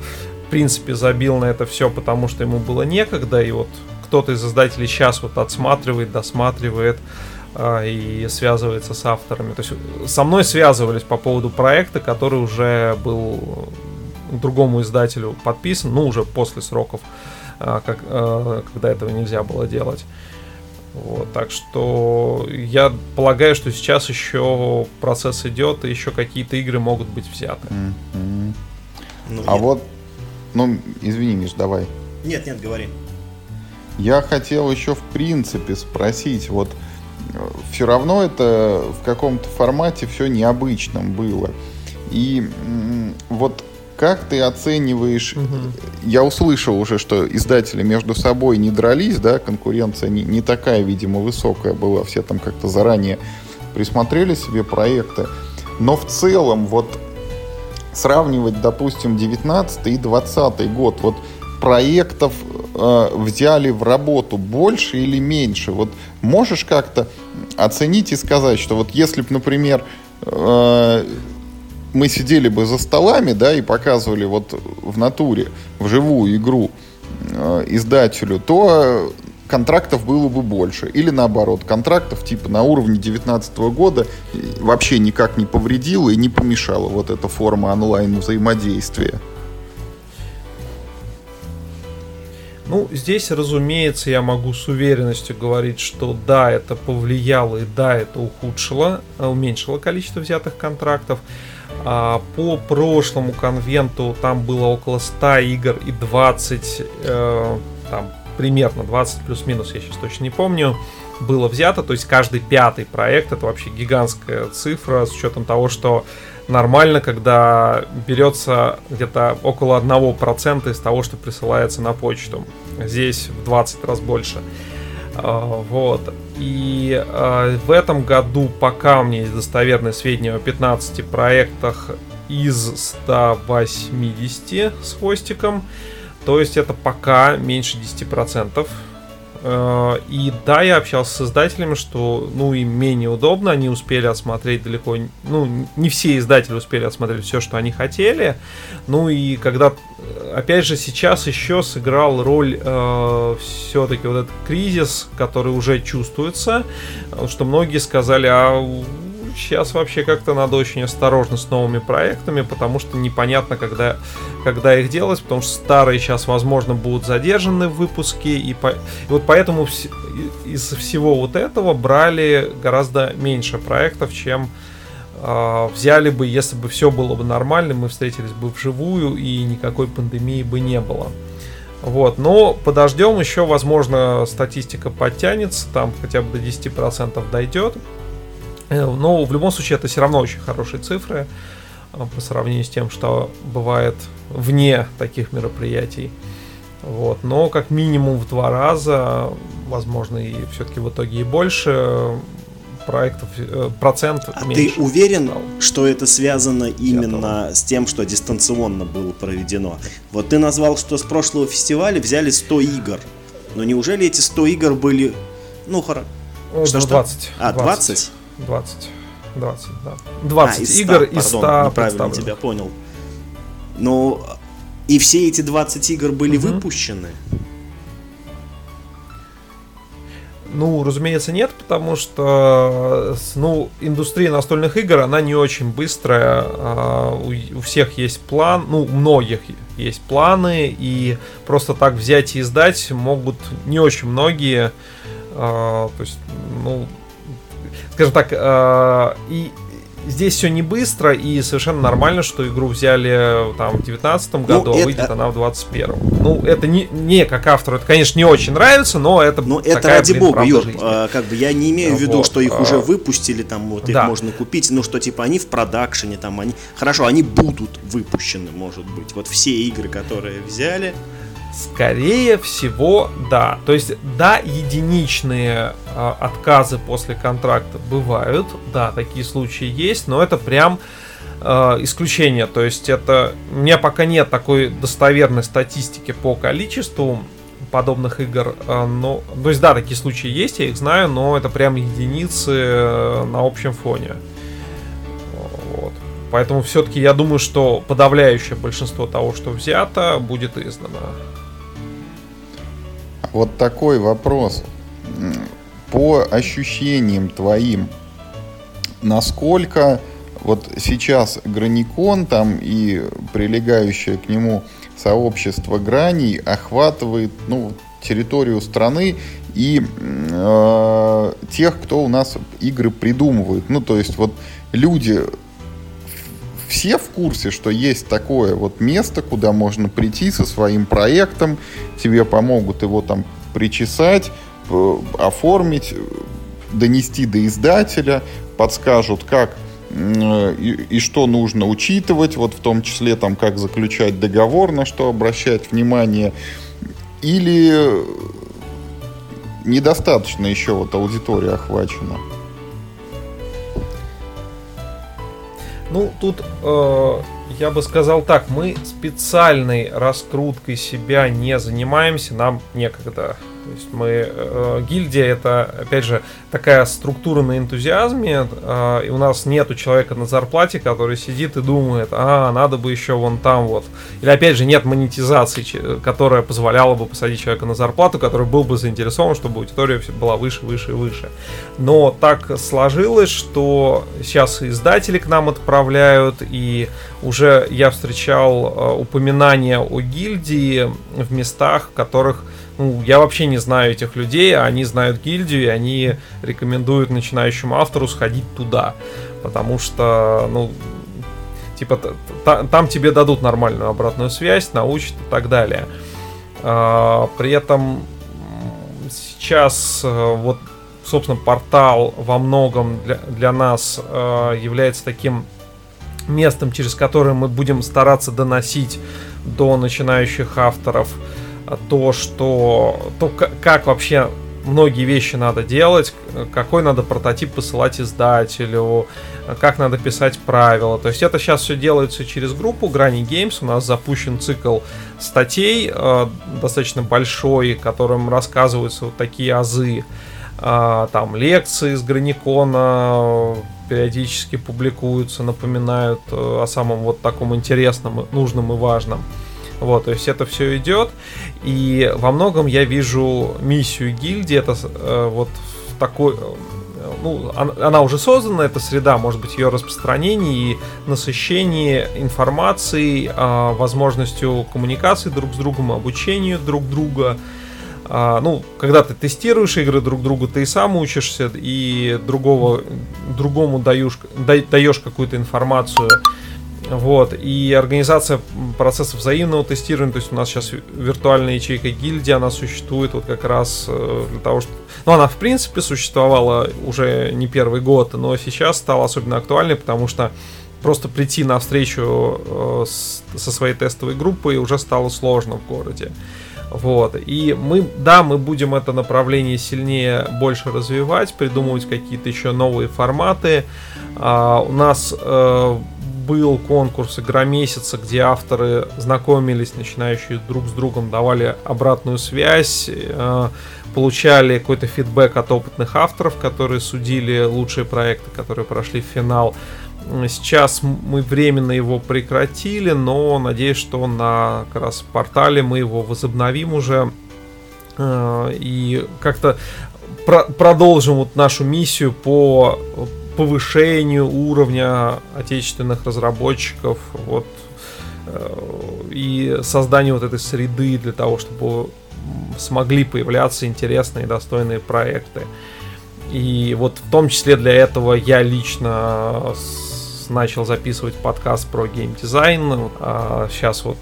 принципе, забил на это все, потому что ему было некогда, и вот кто-то из издателей сейчас вот отсматривает, досматривает а, и связывается с авторами. То есть со мной связывались по поводу проекта, который уже был другому издателю подписан, ну уже после сроков, а, как, а, когда этого нельзя было делать. Вот, так что я полагаю, что сейчас еще процесс идет, и еще какие-то игры могут быть взяты. Mm-hmm. Ну, а я... вот, ну, извини, Миш, давай. Нет, нет, говори. Я хотел еще в принципе спросить, вот все равно это в каком-то формате все необычном было. И вот как ты оцениваешь, угу. я услышал уже, что издатели между собой не дрались, да, конкуренция не, не такая, видимо, высокая была, все там как-то заранее присмотрели себе проекты, но в целом вот сравнивать, допустим, 19 и 20 год, вот проектов э, взяли в работу больше или меньше? Вот можешь как-то оценить и сказать, что вот если бы, например, э, мы сидели бы за столами, да, и показывали вот в натуре, в живую игру э, издателю, то контрактов было бы больше. Или наоборот, контрактов типа на уровне 2019 года вообще никак не повредило и не помешало вот эта форма онлайн взаимодействия. Ну, здесь, разумеется, я могу с уверенностью говорить, что да, это повлияло и да, это ухудшило, э, уменьшило количество взятых контрактов. А по прошлому конвенту там было около 100 игр и 20, э, там примерно 20 плюс-минус, я сейчас точно не помню, было взято. То есть каждый пятый проект, это вообще гигантская цифра с учетом того, что нормально, когда берется где-то около 1% из того, что присылается на почту. Здесь в 20 раз больше. А, вот. И а, в этом году, пока у меня есть достоверные сведения о 15 проектах из 180 с хвостиком, то есть это пока меньше 10%. Э, и да, я общался с издателями, что, ну, им менее удобно, они успели осмотреть далеко, ну, не все издатели успели осмотреть все, что они хотели. Ну и когда, опять же, сейчас еще сыграл роль э, все-таки вот этот кризис, который уже чувствуется, что многие сказали, а сейчас вообще как-то надо очень осторожно с новыми проектами, потому что непонятно, когда, когда их делать, потому что старые сейчас, возможно, будут задержаны в выпуске, и, по, и вот поэтому вс, из всего вот этого брали гораздо меньше проектов, чем э, взяли бы, если бы все было бы нормально, мы встретились бы вживую, и никакой пандемии бы не было. Вот, но подождем еще, возможно, статистика подтянется, там хотя бы до 10% дойдет. Э, но в любом случае это все равно очень хорошие цифры э, по сравнению с тем, что бывает вне таких мероприятий. Вот. Но как минимум в два раза, возможно, и все-таки в итоге и больше проектов, э, процент а меньше. ты уверен, стал. что это связано именно с тем, что дистанционно было проведено? Вот ты назвал, что с прошлого фестиваля взяли 100 игр. Но неужели эти 100 игр были... Ну, хорошо. Что, 20. А, 20? 20. 20, да. 20 а, из 100, игр из 100 пардон, неправильно тебя понял. Но и все эти 20 игр были угу. выпущены? Ну, разумеется, нет, потому что ну, индустрия настольных игр, она не очень быстрая. А, у всех есть план, ну, у многих есть планы, и просто так взять и издать могут не очень многие. А, то есть, ну, скажем так, а, и здесь все не быстро, и совершенно нормально, что игру взяли там в 2019 ну, году, ну, а выйдет она в 2021. Ну, это не, не как автору, это, конечно, не очень нравится, но это Ну, это ради блин, бога, Юр, а, как бы я не имею в виду, вот, что их а... уже выпустили, там вот их да. можно купить, ну, что типа они в продакшене, там они... Хорошо, они будут выпущены, может быть. Вот все игры, которые взяли... Скорее всего, да. То есть, да, единичные э, отказы после контракта бывают, да, такие случаи есть, но это прям э, исключение. То есть, это у меня пока нет такой достоверной статистики по количеству подобных игр. Э, но, то есть, да, такие случаи есть, я их знаю, но это прям единицы э, на общем фоне. Вот. Поэтому все-таки я думаю, что подавляющее большинство того, что взято, будет издано. Вот такой вопрос. По ощущениям твоим, насколько вот сейчас Граникон там и прилегающее к нему сообщество граней охватывает ну, территорию страны и э, тех, кто у нас игры придумывает. Ну, то есть вот люди все в курсе, что есть такое вот место, куда можно прийти со своим проектом, тебе помогут его там причесать, э, оформить, донести до издателя, подскажут, как э, и, и что нужно учитывать, вот в том числе там как заключать договор, на что обращать внимание, или недостаточно еще вот аудитория охвачена. Ну, тут э, я бы сказал так, мы специальной раскруткой себя не занимаемся, нам некогда. То есть мы, э, гильдия это, опять же, такая структура на энтузиазме, э, и у нас нету человека на зарплате, который сидит и думает, а, надо бы еще вон там вот. Или опять же, нет монетизации, которая позволяла бы посадить человека на зарплату, который был бы заинтересован, чтобы аудитория была выше, выше выше. Но так сложилось, что сейчас издатели к нам отправляют, и уже я встречал э, упоминания о гильдии в местах, в которых ну, я вообще не знаю этих людей, а они знают гильдию, и они рекомендуют начинающему автору сходить туда. Потому что, ну, типа, там тебе дадут нормальную обратную связь, научат и так далее. А, при этом сейчас э, вот, собственно, портал во многом для, для нас э, является таким местом, через которое мы будем стараться доносить до начинающих авторов то, что то, как вообще многие вещи надо делать, какой надо прототип посылать издателю, как надо писать правила. То есть это сейчас все делается через группу Granny Games. У нас запущен цикл статей э, достаточно большой, которым рассказываются вот такие азы. Э, там лекции с Граникона периодически публикуются, напоминают э, о самом вот таком интересном, нужном и важном. Вот, то есть это все идет. И во многом я вижу миссию гильдии, это э, вот в такой... Э, ну, она уже создана, эта среда, может быть, ее распространение и насыщение информацией, э, возможностью коммуникации друг с другом, обучению друг друга. Э, ну, когда ты тестируешь игры друг другу, ты и сам учишься, и другого, другому даешь, даешь какую-то информацию вот, и организация процессов взаимного тестирования, то есть у нас сейчас виртуальная ячейка гильдии, она существует вот как раз э, для того, чтобы... Ну, она в принципе существовала уже не первый год, но сейчас стала особенно актуальной, потому что просто прийти на встречу э, со своей тестовой группой уже стало сложно в городе. Вот. И мы, да, мы будем это направление сильнее, больше развивать, придумывать какие-то еще новые форматы. А, у нас э, был конкурс «Игра месяца», где авторы знакомились, начинающие друг с другом, давали обратную связь, э, получали какой-то фидбэк от опытных авторов, которые судили лучшие проекты, которые прошли в финал. Сейчас мы временно его прекратили, но надеюсь, что на как раз портале мы его возобновим уже э, и как-то про продолжим вот нашу миссию по повышению уровня отечественных разработчиков вот э, и созданию вот этой среды для того, чтобы смогли появляться интересные и достойные проекты. И вот в том числе для этого я лично начал записывать подкаст про геймдизайн. А сейчас вот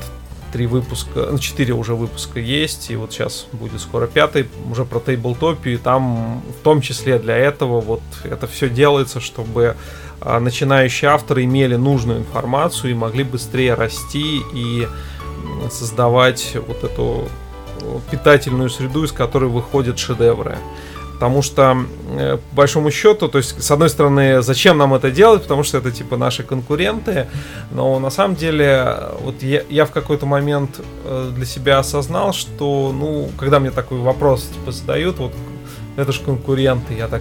три выпуска, ну, четыре уже выпуска есть, и вот сейчас будет скоро пятый, уже про тейблтопию, и там в том числе для этого вот это все делается, чтобы а, начинающие авторы имели нужную информацию и могли быстрее расти и создавать вот эту питательную среду, из которой выходят шедевры. Потому что, э, по большому счету, то есть, с одной стороны, зачем нам это делать, потому что это, типа, наши конкуренты, но на самом деле, вот я, я в какой-то момент э, для себя осознал, что, ну, когда мне такой вопрос, типа, задают, вот, это же конкуренты, я так,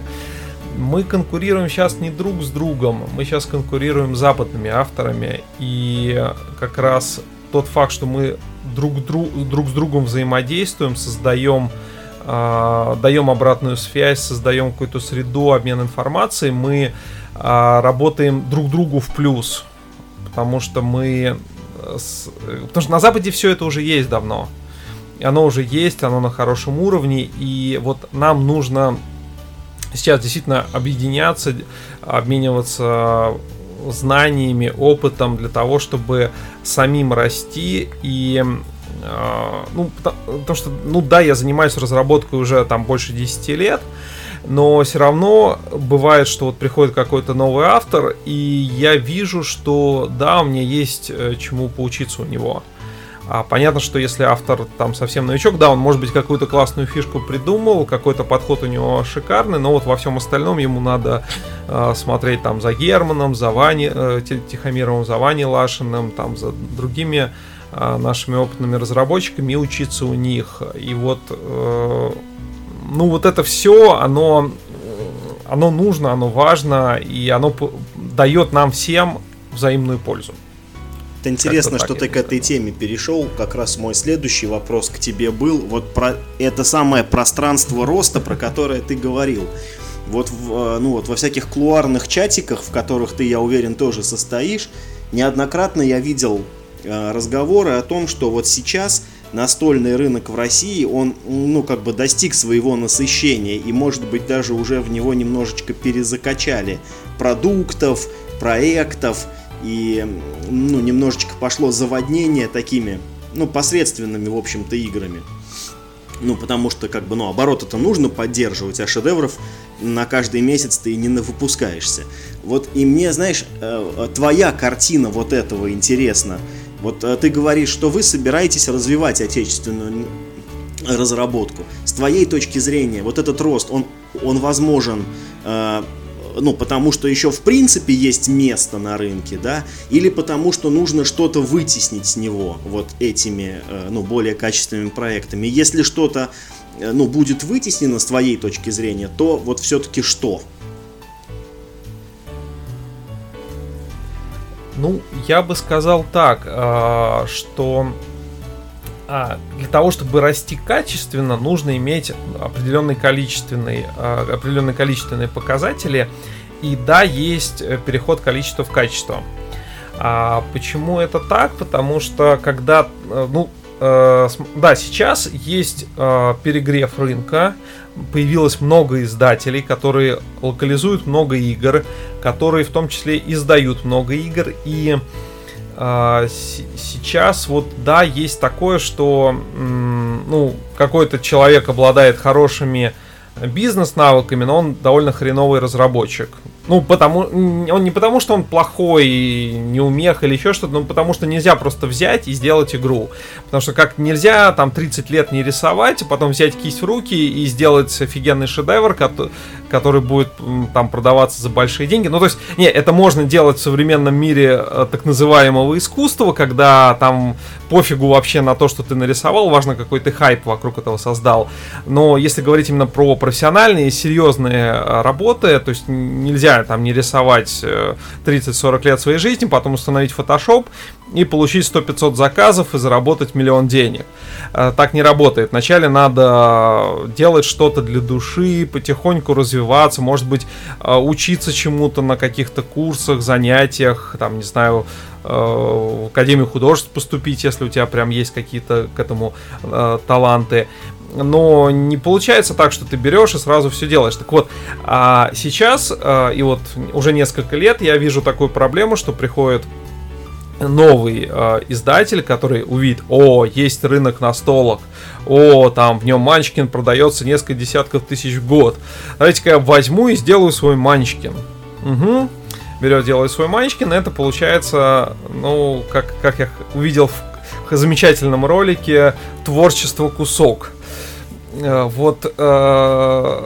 мы конкурируем сейчас не друг с другом, мы сейчас конкурируем с западными авторами, и как раз тот факт, что мы друг, друг, друг с другом взаимодействуем, создаем даем обратную связь, создаем какую-то среду, обмен информацией, мы э, работаем друг другу в плюс. Потому что мы... Э, с, потому что на Западе все это уже есть давно. И оно уже есть, оно на хорошем уровне. И вот нам нужно сейчас действительно объединяться, обмениваться знаниями, опытом для того, чтобы самим расти и а, ну, потому что, ну да, я занимаюсь разработкой уже там больше 10 лет, но все равно бывает, что вот приходит какой-то новый автор, и я вижу, что да, у меня есть э, чему поучиться у него. А понятно, что если автор там совсем новичок, да, он может быть какую-то классную фишку придумал, какой-то подход у него шикарный, но вот во всем остальном ему надо э, смотреть там за Германом, за Ваней, э, Тихомировым, за Ваней Лашиным, там за другими а, нашими опытными разработчиками и учиться у них. И вот, э, ну вот это все, оно, оно нужно, оно важно, и оно дает нам всем взаимную пользу. Это интересно, что ты к этой теме перешел. Как раз мой следующий вопрос к тебе был. Вот про это самое пространство роста, про которое ты говорил. Вот, в, э, ну вот во всяких клуарных чатиках, в которых ты, я уверен, тоже состоишь, неоднократно я видел разговоры о том, что вот сейчас настольный рынок в России, он, ну, как бы достиг своего насыщения, и, может быть, даже уже в него немножечко перезакачали продуктов, проектов, и, ну, немножечко пошло заводнение такими, ну, посредственными, в общем-то, играми. Ну, потому что, как бы, ну, оборот это нужно поддерживать, а шедевров на каждый месяц ты не выпускаешься. Вот, и мне, знаешь, э, твоя картина вот этого интересна. Вот э, ты говоришь, что вы собираетесь развивать отечественную разработку. С твоей точки зрения, вот этот рост, он, он возможен, э, ну, потому что еще в принципе есть место на рынке, да, или потому что нужно что-то вытеснить с него вот этими, э, ну, более качественными проектами. Если что-то, э, ну, будет вытеснено с твоей точки зрения, то вот все-таки что? Ну, я бы сказал так, а, что а, для того, чтобы расти качественно, нужно иметь определенные количественные, а, определенные количественные показатели. И да, есть э, переход количества в качество. А почему это так? Потому что когда, э, ну, да, сейчас есть перегрев рынка, появилось много издателей, которые локализуют много игр, которые в том числе издают много игр. И э, сейчас вот да, есть такое, что ну, какой-то человек обладает хорошими бизнес-навыками, но он довольно хреновый разработчик. Ну, потому, он не потому, что он плохой, неумех или еще что-то, но потому что нельзя просто взять и сделать игру. Потому что как нельзя там 30 лет не рисовать, а потом взять кисть в руки и сделать офигенный шедевр, который будет там продаваться за большие деньги. Ну, то есть, не, это можно делать в современном мире э, так называемого искусства, когда там пофигу вообще на то, что ты нарисовал, важно, какой ты хайп вокруг этого создал. Но если говорить именно про профессиональные, серьезные э, работы, то есть нельзя там не рисовать 30-40 э, лет своей жизни, потом установить Photoshop и получить 100-500 заказов и заработать миллион денег. Так не работает. Вначале надо делать что-то для души, потихоньку развиваться, может быть, учиться чему-то на каких-то курсах, занятиях, там, не знаю, в Академию художеств поступить, если у тебя прям есть какие-то к этому э, таланты но не получается так, что ты берешь и сразу все делаешь. Так вот, а сейчас, а, и вот уже несколько лет я вижу такую проблему, что приходит новый э, издатель, который увидит, о, есть рынок настолок, о, там в нем Манчкин продается несколько десятков тысяч в год. Давайте-ка я возьму и сделаю свой Манчкин. Угу. Берет, делает свой Манчкин, это получается, ну, как, как я увидел в замечательном ролике, творчество кусок. Э, вот э,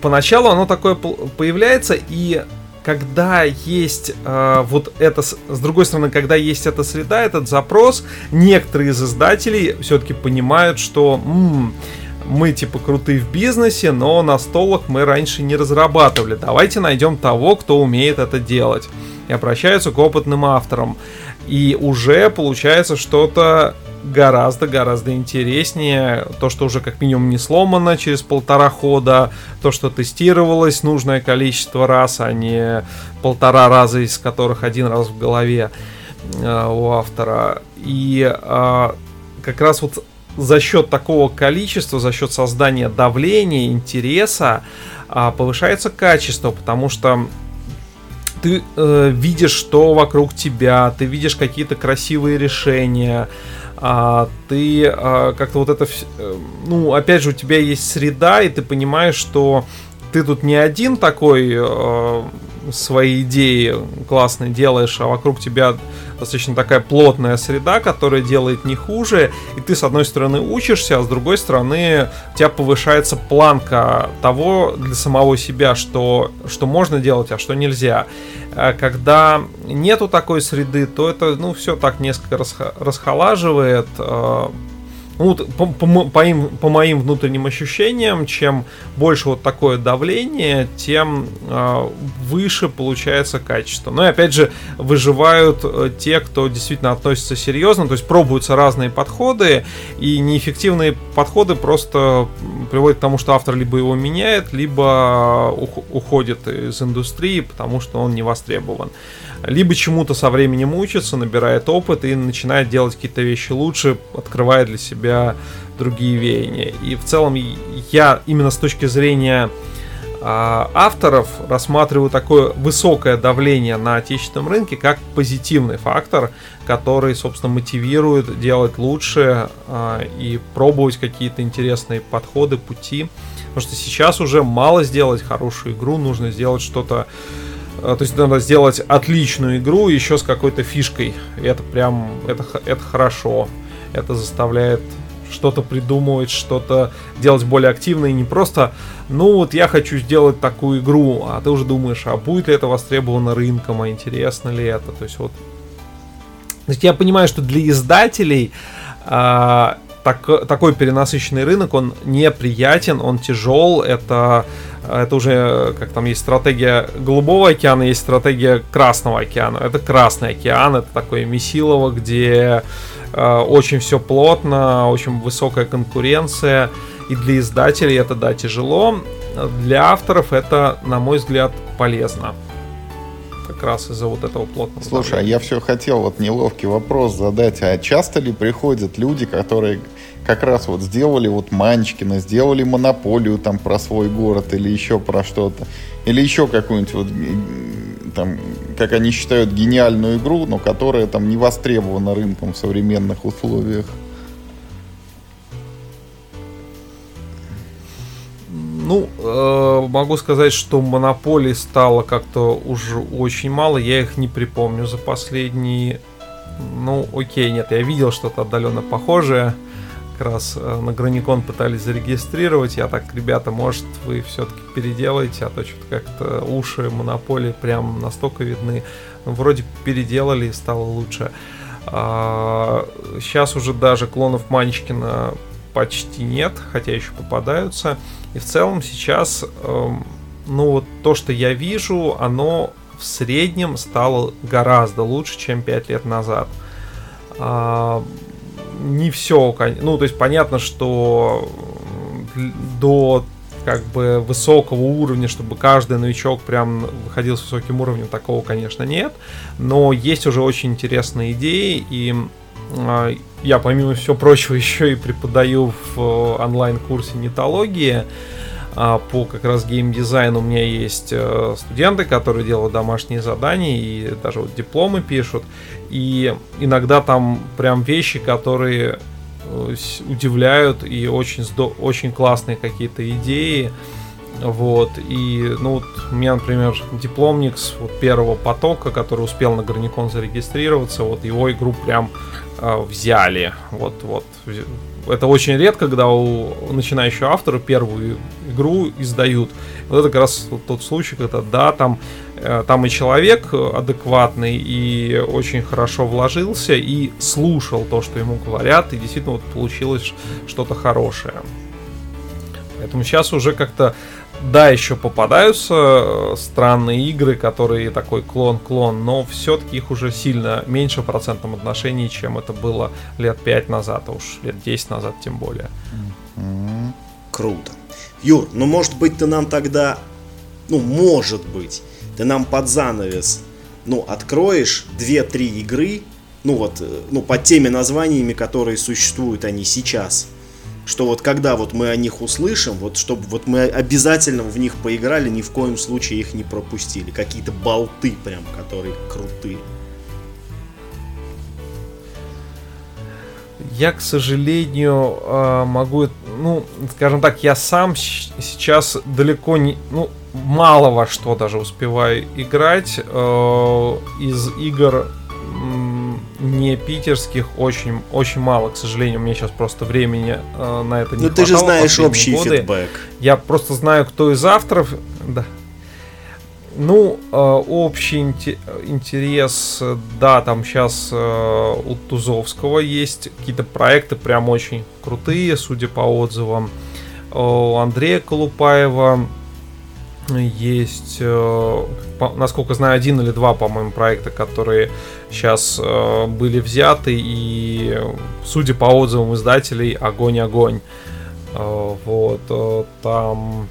поначалу оно такое появляется, и когда есть э, вот это, с другой стороны, когда есть эта среда, этот запрос, некоторые из издателей все-таки понимают, что м-м, мы типа крутые в бизнесе, но на столах мы раньше не разрабатывали. Давайте найдем того, кто умеет это делать. И обращаются к опытным авторам. И уже получается что-то гораздо-гораздо интереснее. То, что уже как минимум не сломано через полтора хода, то, что тестировалось нужное количество раз, а не полтора раза, из которых один раз в голове э, у автора. И э, как раз вот за счет такого количества, за счет создания давления, интереса, э, повышается качество, потому что ты э, видишь, что вокруг тебя, ты видишь какие-то красивые решения, а, ты а, как-то вот это, э, ну, опять же, у тебя есть среда, и ты понимаешь, что ты тут не один такой а, свои идеи классные делаешь, а вокруг тебя достаточно такая плотная среда, которая делает не хуже, и ты с одной стороны учишься, а с другой стороны у тебя повышается планка того для самого себя, что, что можно делать, а что нельзя. А когда нету такой среды, то это, ну, все так несколько расхолаживает, а, ну, по, по, по, им, по моим внутренним ощущениям, чем больше вот такое давление, тем э, выше получается качество. Ну, и опять же, выживают э, те, кто действительно относится серьезно, то есть пробуются разные подходы, и неэффективные подходы просто приводят к тому, что автор либо его меняет, либо уходит из индустрии, потому что он не востребован либо чему-то со временем учится, набирает опыт и начинает делать какие-то вещи лучше, открывая для себя другие веяния. И в целом я именно с точки зрения а, авторов рассматриваю такое высокое давление на отечественном рынке как позитивный фактор, который, собственно, мотивирует делать лучше а, и пробовать какие-то интересные подходы, пути. Потому что сейчас уже мало сделать хорошую игру, нужно сделать что-то то есть надо сделать отличную игру еще с какой-то фишкой. Это прям, это, это хорошо. Это заставляет что-то придумывать, что-то делать более активно и не просто, ну вот я хочу сделать такую игру, а ты уже думаешь, а будет ли это востребовано рынком, а интересно ли это, то есть вот. То есть я понимаю, что для издателей а, так, такой перенасыщенный рынок, он неприятен, он тяжел, это, это уже, как там есть стратегия Голубого океана, есть стратегия Красного океана. Это Красный океан, это такое месилово, где э, очень все плотно, очень высокая конкуренция, и для издателей это, да, тяжело, для авторов это, на мой взгляд, полезно как раз из-за вот этого плотного. Слушай, а я все хотел вот неловкий вопрос задать. А часто ли приходят люди, которые как раз вот сделали вот Манчкина, сделали монополию там про свой город или еще про что-то, или еще какую-нибудь вот там, как они считают, гениальную игру, но которая там не востребована рынком в современных условиях? Ну, э э, могу сказать, что монополий стало как-то уже очень мало. Я их не припомню за последние... Ну, окей, нет, я видел что-то отдаленно похожее. Как раз э, на Граникон пытались зарегистрировать. Я так, ребята, может, вы все-таки переделаете, а то что-то как-то уши монополии прям настолько видны. Ну, вроде переделали и стало лучше. А, сейчас уже даже клонов Манчкина почти нет, хотя еще попадаются. И в целом сейчас, эм, ну вот то, что я вижу, оно в среднем стало гораздо лучше, чем 5 лет назад. А, не все, ну то есть понятно, что до как бы высокого уровня, чтобы каждый новичок прям выходил с высоким уровнем, такого, конечно, нет. Но есть уже очень интересные идеи, и а, я, помимо всего прочего, еще и преподаю в онлайн-курсе нетологии. А, по как раз геймдизайну у меня есть э, студенты, которые делают домашние задания и даже вот дипломы пишут. И иногда там прям вещи, которые э, удивляют и очень, очень классные какие-то идеи. Вот, и, ну, вот у меня, например, дипломникс вот первого потока, который успел на Граникон зарегистрироваться, вот его игру прям взяли. Вот, вот. Это очень редко, когда у начинающего автора первую игру издают. Вот это как раз тот случай, когда, да, там, э, там и человек адекватный, и очень хорошо вложился, и слушал то, что ему говорят, и действительно вот получилось что-то хорошее. Поэтому сейчас уже как-то да, еще попадаются э, странные игры, которые такой клон-клон, но все-таки их уже сильно меньше в процентном отношении, чем это было лет 5 назад, а уж лет 10 назад тем более. Круто. Юр, ну может быть ты нам тогда, ну может быть, ты нам под занавес, ну откроешь 2-3 игры, ну вот, э, ну под теми названиями, которые существуют они сейчас – что вот когда вот мы о них услышим, вот чтобы вот мы обязательно в них поиграли, ни в коем случае их не пропустили. Какие-то болты прям, которые крутые. Я, к сожалению, а, могу, ну, скажем так, я сам сейчас далеко не, ну, мало во что даже успеваю играть э, из игр не питерских очень, очень мало, к сожалению. У меня сейчас просто времени э, на это не Ну ты же знаешь общий годы. фидбэк. Я просто знаю, кто из авторов. Да. Ну, э, общий интерес, да, там сейчас э, у Тузовского есть какие-то проекты прям очень крутые, судя по отзывам. У Андрея Колупаева есть, э, насколько знаю, один или два, по-моему, проекта, которые сейчас э, были взяты, и, судя по отзывам издателей, огонь-огонь. Э, вот, там,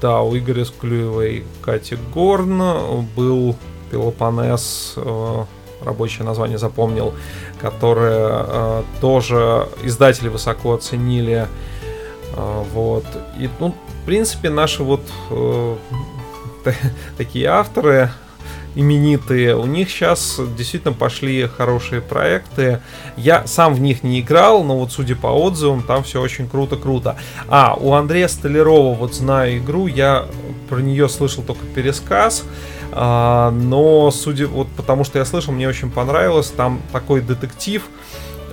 да, у Игоря Склюевой Кати Горн был Пелопонес, рабочее название запомнил, которое тоже издатели высоко оценили. Вот. И, ну, принципе, наши вот э, такие авторы именитые, у них сейчас действительно пошли хорошие проекты. Я сам в них не играл, но вот судя по отзывам, там все очень круто-круто. А, у Андрея Столярова, вот знаю игру, я про нее слышал только пересказ. А, но судя вот потому что я слышал, мне очень понравилось. Там такой детектив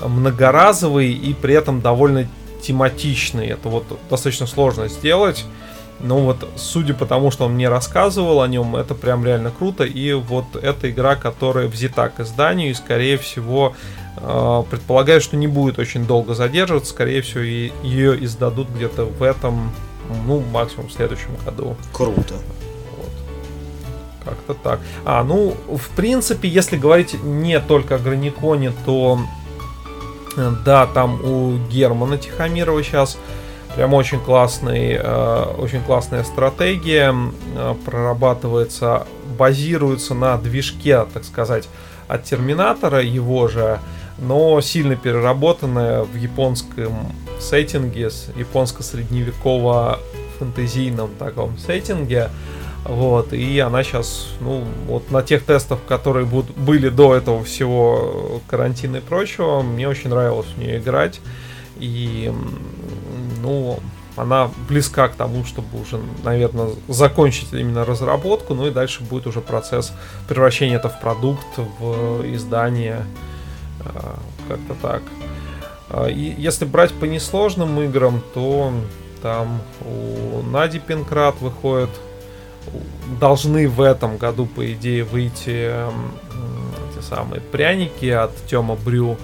многоразовый и при этом довольно тематичный. Это вот достаточно сложно сделать. Но вот, судя по тому, что он мне рассказывал о нем, это прям реально круто. И вот эта игра, которая взята к изданию, и скорее всего, э, предполагаю, что не будет очень долго задерживаться. Скорее всего, и ее издадут где-то в этом, ну, максимум в следующем году. Круто. Как-то так. А, ну, в принципе, если говорить не только о Граниконе, то да, там у Германа Тихомирова сейчас прям очень классный, э, очень классная стратегия э, прорабатывается, базируется на движке, так сказать, от Терминатора его же, но сильно переработанная в японском сеттинге, японско-средневеково фэнтезийном таком сеттинге. Вот, и она сейчас, ну, вот на тех тестах, которые будут, были до этого всего карантина и прочего, мне очень нравилось в нее играть. И, ну, она близка к тому, чтобы уже, наверное, закончить именно разработку, ну и дальше будет уже процесс превращения это в продукт, в издание, а, как-то так. А, и если брать по несложным играм, то там у Нади Пинкрат выходит, должны в этом году, по идее, выйти те самые пряники от Тёма Брю.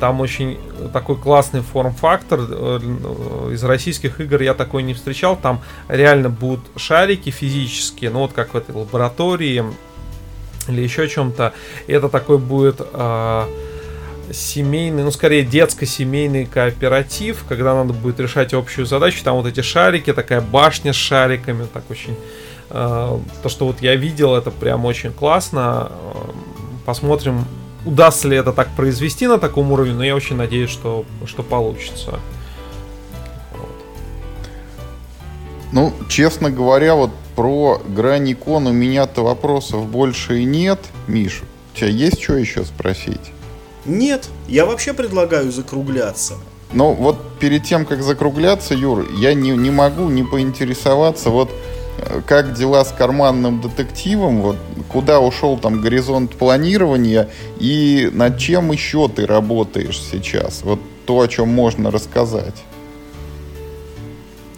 Там очень такой классный форм-фактор. Э, из российских игр я такой не встречал. Там реально будут шарики физические, ну вот как в этой лаборатории или еще чем-то. Это такой будет э, семейный, ну скорее детско-семейный кооператив, когда надо будет решать общую задачу. Там вот эти шарики, такая башня с шариками, так очень... Э, то, что вот я видел, это прям очень классно. Посмотрим, удастся ли это так произвести на таком уровне, но я очень надеюсь, что, что получится. Ну, честно говоря, вот про Граникон у меня-то вопросов больше и нет. Миш, у тебя есть что еще спросить? Нет, я вообще предлагаю закругляться. Ну, вот перед тем, как закругляться, Юр, я не, не могу не поинтересоваться, вот как дела с карманным детективом, вот куда ушел там горизонт планирования и над чем еще ты работаешь сейчас? Вот то, о чем можно рассказать.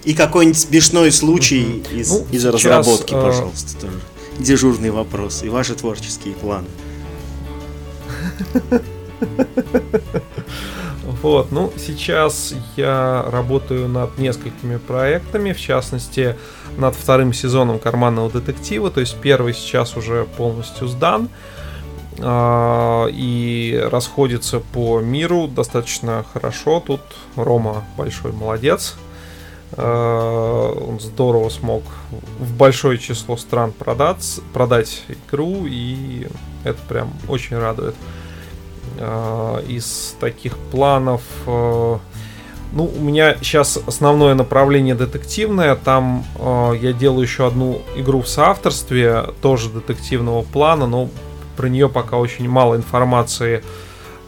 И какой-нибудь смешной случай mm-hmm. из, ну, из сейчас, разработки, э... пожалуйста, тоже. Дежурный вопрос и ваши творческие планы. Вот, ну, сейчас я работаю над несколькими проектами, в частности, над вторым сезоном карманного детектива, то есть первый сейчас уже полностью сдан а, и расходится по миру достаточно хорошо. Тут Рома большой молодец. А, он здорово смог в большое число стран продать, продать игру, и это прям очень радует. А, из таких планов ну, у меня сейчас основное направление детективное. Там э, я делаю еще одну игру в соавторстве, тоже детективного плана, но про нее пока очень мало информации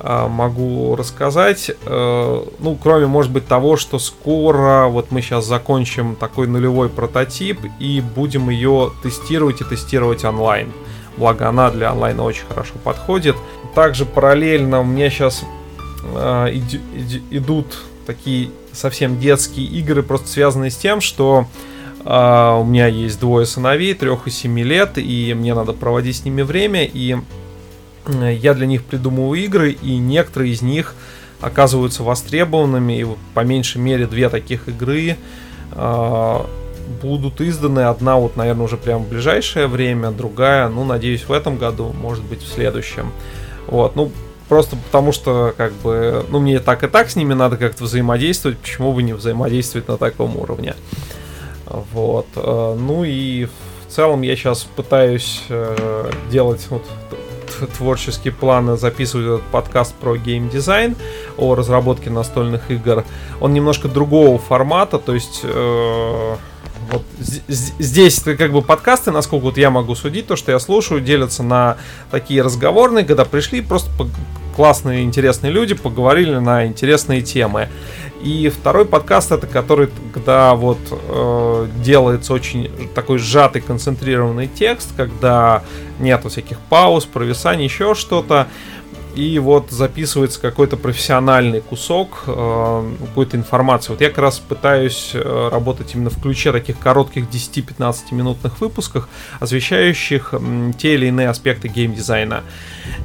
э, могу рассказать. Э, ну, кроме, может быть, того, что скоро вот мы сейчас закончим такой нулевой прототип и будем ее тестировать и тестировать онлайн. Благо, она для онлайна очень хорошо подходит. Также параллельно у меня сейчас э, иди, идут такие совсем детские игры, просто связанные с тем, что э, у меня есть двое сыновей, трех и семи лет, и мне надо проводить с ними время, и э, я для них придумываю игры, и некоторые из них оказываются востребованными, и по меньшей мере две таких игры э, будут изданы. Одна вот, наверное, уже прямо в ближайшее время, другая, ну, надеюсь, в этом году, может быть, в следующем. Вот, ну, Просто потому что, как бы, ну, мне так и так с ними надо как-то взаимодействовать, почему бы не взаимодействовать на таком уровне. Вот. Э, ну и в целом я сейчас пытаюсь э, делать вот творческие планы, записывать этот подкаст про геймдизайн, о разработке настольных игр. Он немножко другого формата, то есть э, вот здесь как бы подкасты, насколько вот я могу судить, то, что я слушаю, делятся на такие разговорные, когда пришли просто классные, интересные люди поговорили на интересные темы. И второй подкаст это который, когда вот э, делается очень такой сжатый, концентрированный текст, когда нет всяких пауз, провисаний, еще что-то. И вот записывается какой-то профессиональный кусок э, какой-то информации. Вот я как раз пытаюсь э, работать именно в ключе таких коротких 10-15 минутных выпусках, освещающих те или иные аспекты геймдизайна.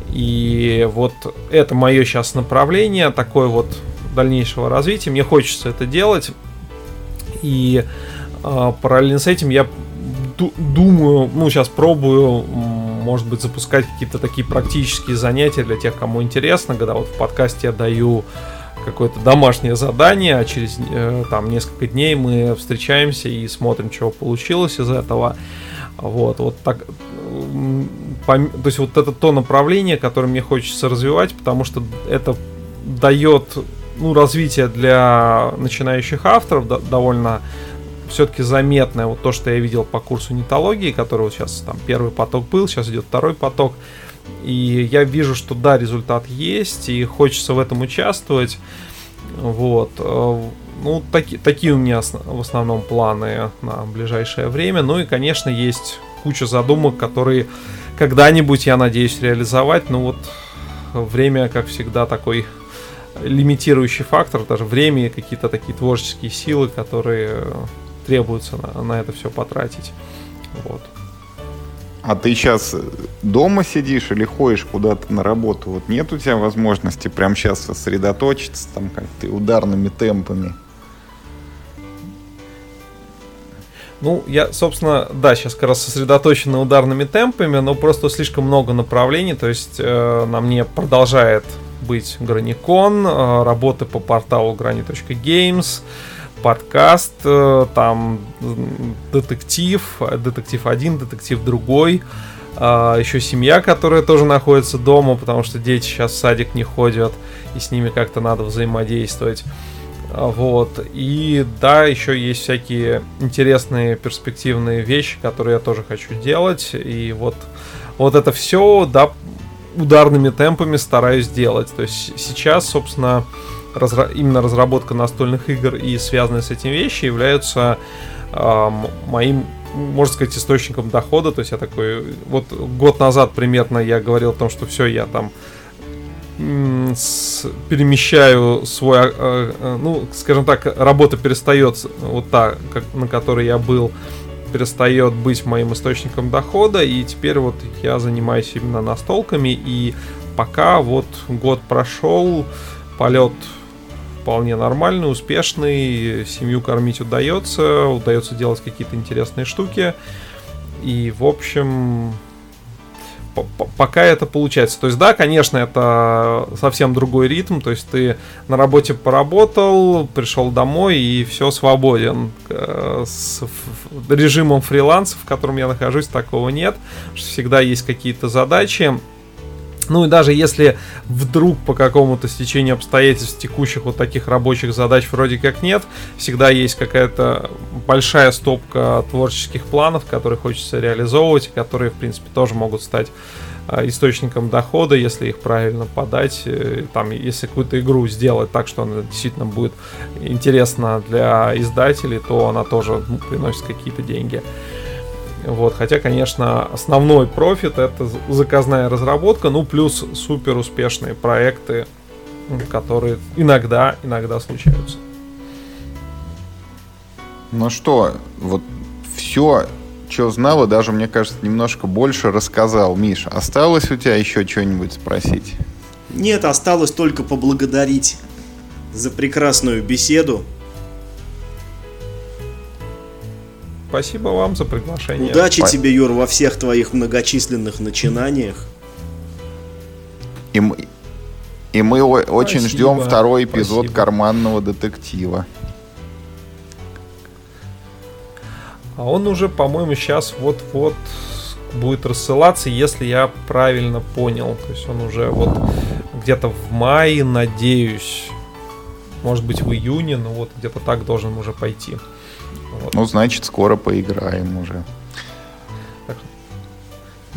И вот это мое сейчас направление, такое вот дальнейшего развития. Мне хочется это делать. И э, параллельно с этим я думаю, ну сейчас пробую, может быть, запускать какие-то такие практические занятия для тех, кому интересно, когда вот в подкасте я даю какое-то домашнее задание, а через э, там несколько дней мы встречаемся и смотрим, чего получилось из этого. Вот, вот так то есть вот это то направление, которое мне хочется развивать, потому что это дает ну, развитие для начинающих авторов довольно все-таки заметное вот то, что я видел по курсу нетологии, который вот сейчас там первый поток был, сейчас идет второй поток. И я вижу, что да, результат есть, и хочется в этом участвовать. Вот. Э, ну, таки, такие у меня в основном планы на ближайшее время. Ну и, конечно, есть куча задумок, которые когда-нибудь, я надеюсь, реализовать. Ну вот время, как всегда, такой лимитирующий фактор, даже время и какие-то такие творческие силы, которые требуются на, на это все потратить. Вот. А ты сейчас дома сидишь или ходишь куда-то на работу? Вот нет у тебя возможности прямо сейчас сосредоточиться там как ты ударными темпами? Ну, я, собственно, да, сейчас как раз сосредоточен на ударными темпами, но просто слишком много направлений, то есть э, на мне продолжает быть Граникон, э, работы по порталу grani.games, подкаст, э, там детектив, детектив один, детектив другой, э, еще семья, которая тоже находится дома, потому что дети сейчас в садик не ходят, и с ними как-то надо взаимодействовать. Вот. И да, еще есть всякие интересные перспективные вещи, которые я тоже хочу делать. И вот, вот это все, да, ударными темпами стараюсь делать. То есть сейчас, собственно, разра- именно разработка настольных игр и связанные с этим вещи являются э, моим можно сказать, источником дохода. То есть я такой, вот год назад примерно я говорил о том, что все, я там с, перемещаю свой, э, э, ну, скажем так, работа перестает вот та, как, на которой я был, перестает быть моим источником дохода, и теперь вот я занимаюсь именно настолками, и пока вот год прошел, полет вполне нормальный, успешный, семью кормить удается, удается делать какие-то интересные штуки, и в общем пока это получается. То есть, да, конечно, это совсем другой ритм. То есть, ты на работе поработал, пришел домой и все свободен. Э, с режимом фриланса, в котором я нахожусь, такого нет. Всегда есть какие-то задачи. Ну и даже если вдруг по какому-то стечению обстоятельств текущих вот таких рабочих задач вроде как нет, всегда есть какая-то большая стопка творческих планов, которые хочется реализовывать, которые, в принципе, тоже могут стать а, источником дохода, если их правильно подать, э, там, если какую-то игру сделать так, что она действительно будет интересна для издателей, то она тоже ну, приносит какие-то деньги. Вот, хотя, конечно, основной профит это заказная разработка, ну плюс супер успешные проекты, которые иногда, иногда случаются. Ну что, вот все, что знал, и даже, мне кажется, немножко больше рассказал. Миша, осталось у тебя еще что-нибудь спросить? Нет, осталось только поблагодарить за прекрасную беседу. Спасибо вам за приглашение. Удачи По... тебе, Юр, во всех твоих многочисленных начинаниях. И мы, и мы очень ждем второй эпизод спасибо. карманного детектива. А он уже, по-моему, сейчас вот-вот будет рассылаться, если я правильно понял. То есть он уже вот где-то в мае, надеюсь. Может быть в июне, но вот где-то так должен уже пойти. Вот. Ну, значит, скоро поиграем уже.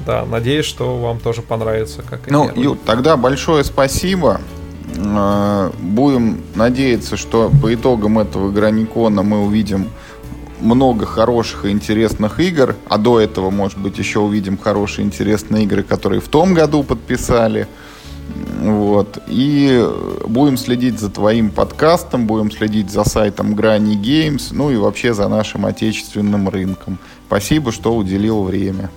да, надеюсь, что вам тоже понравится, как и Ну, Ю, тогда большое спасибо. Э, будем надеяться, что по итогам этого Граникона мы увидим много хороших и интересных игр, а до этого, может быть, еще увидим хорошие интересные игры, которые в том году подписали. Вот. И будем следить за твоим подкастом, будем следить за сайтом Грани Games, ну и вообще за нашим отечественным рынком. Спасибо, что уделил время.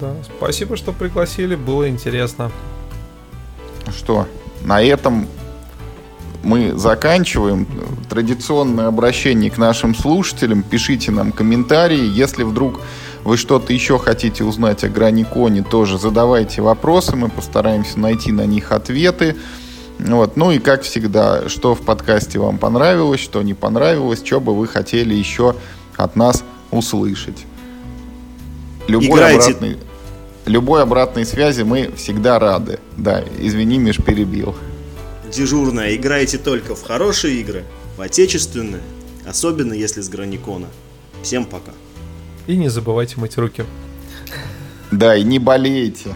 Да, спасибо, что пригласили, было интересно. Что, на этом мы заканчиваем. Традиционное обращение к нашим слушателям. Пишите нам комментарии. Если вдруг вы что-то еще хотите узнать о Граниконе, тоже задавайте вопросы, мы постараемся найти на них ответы. Вот. Ну и как всегда, что в подкасте вам понравилось, что не понравилось, что бы вы хотели еще от нас услышать. Любой обратной, любой обратной связи мы всегда рады. Да, извини, Миш, перебил. Дежурная, играйте только в хорошие игры, в отечественные, особенно если с Граникона. Всем пока. И не забывайте мыть руки. Да, и не болейте.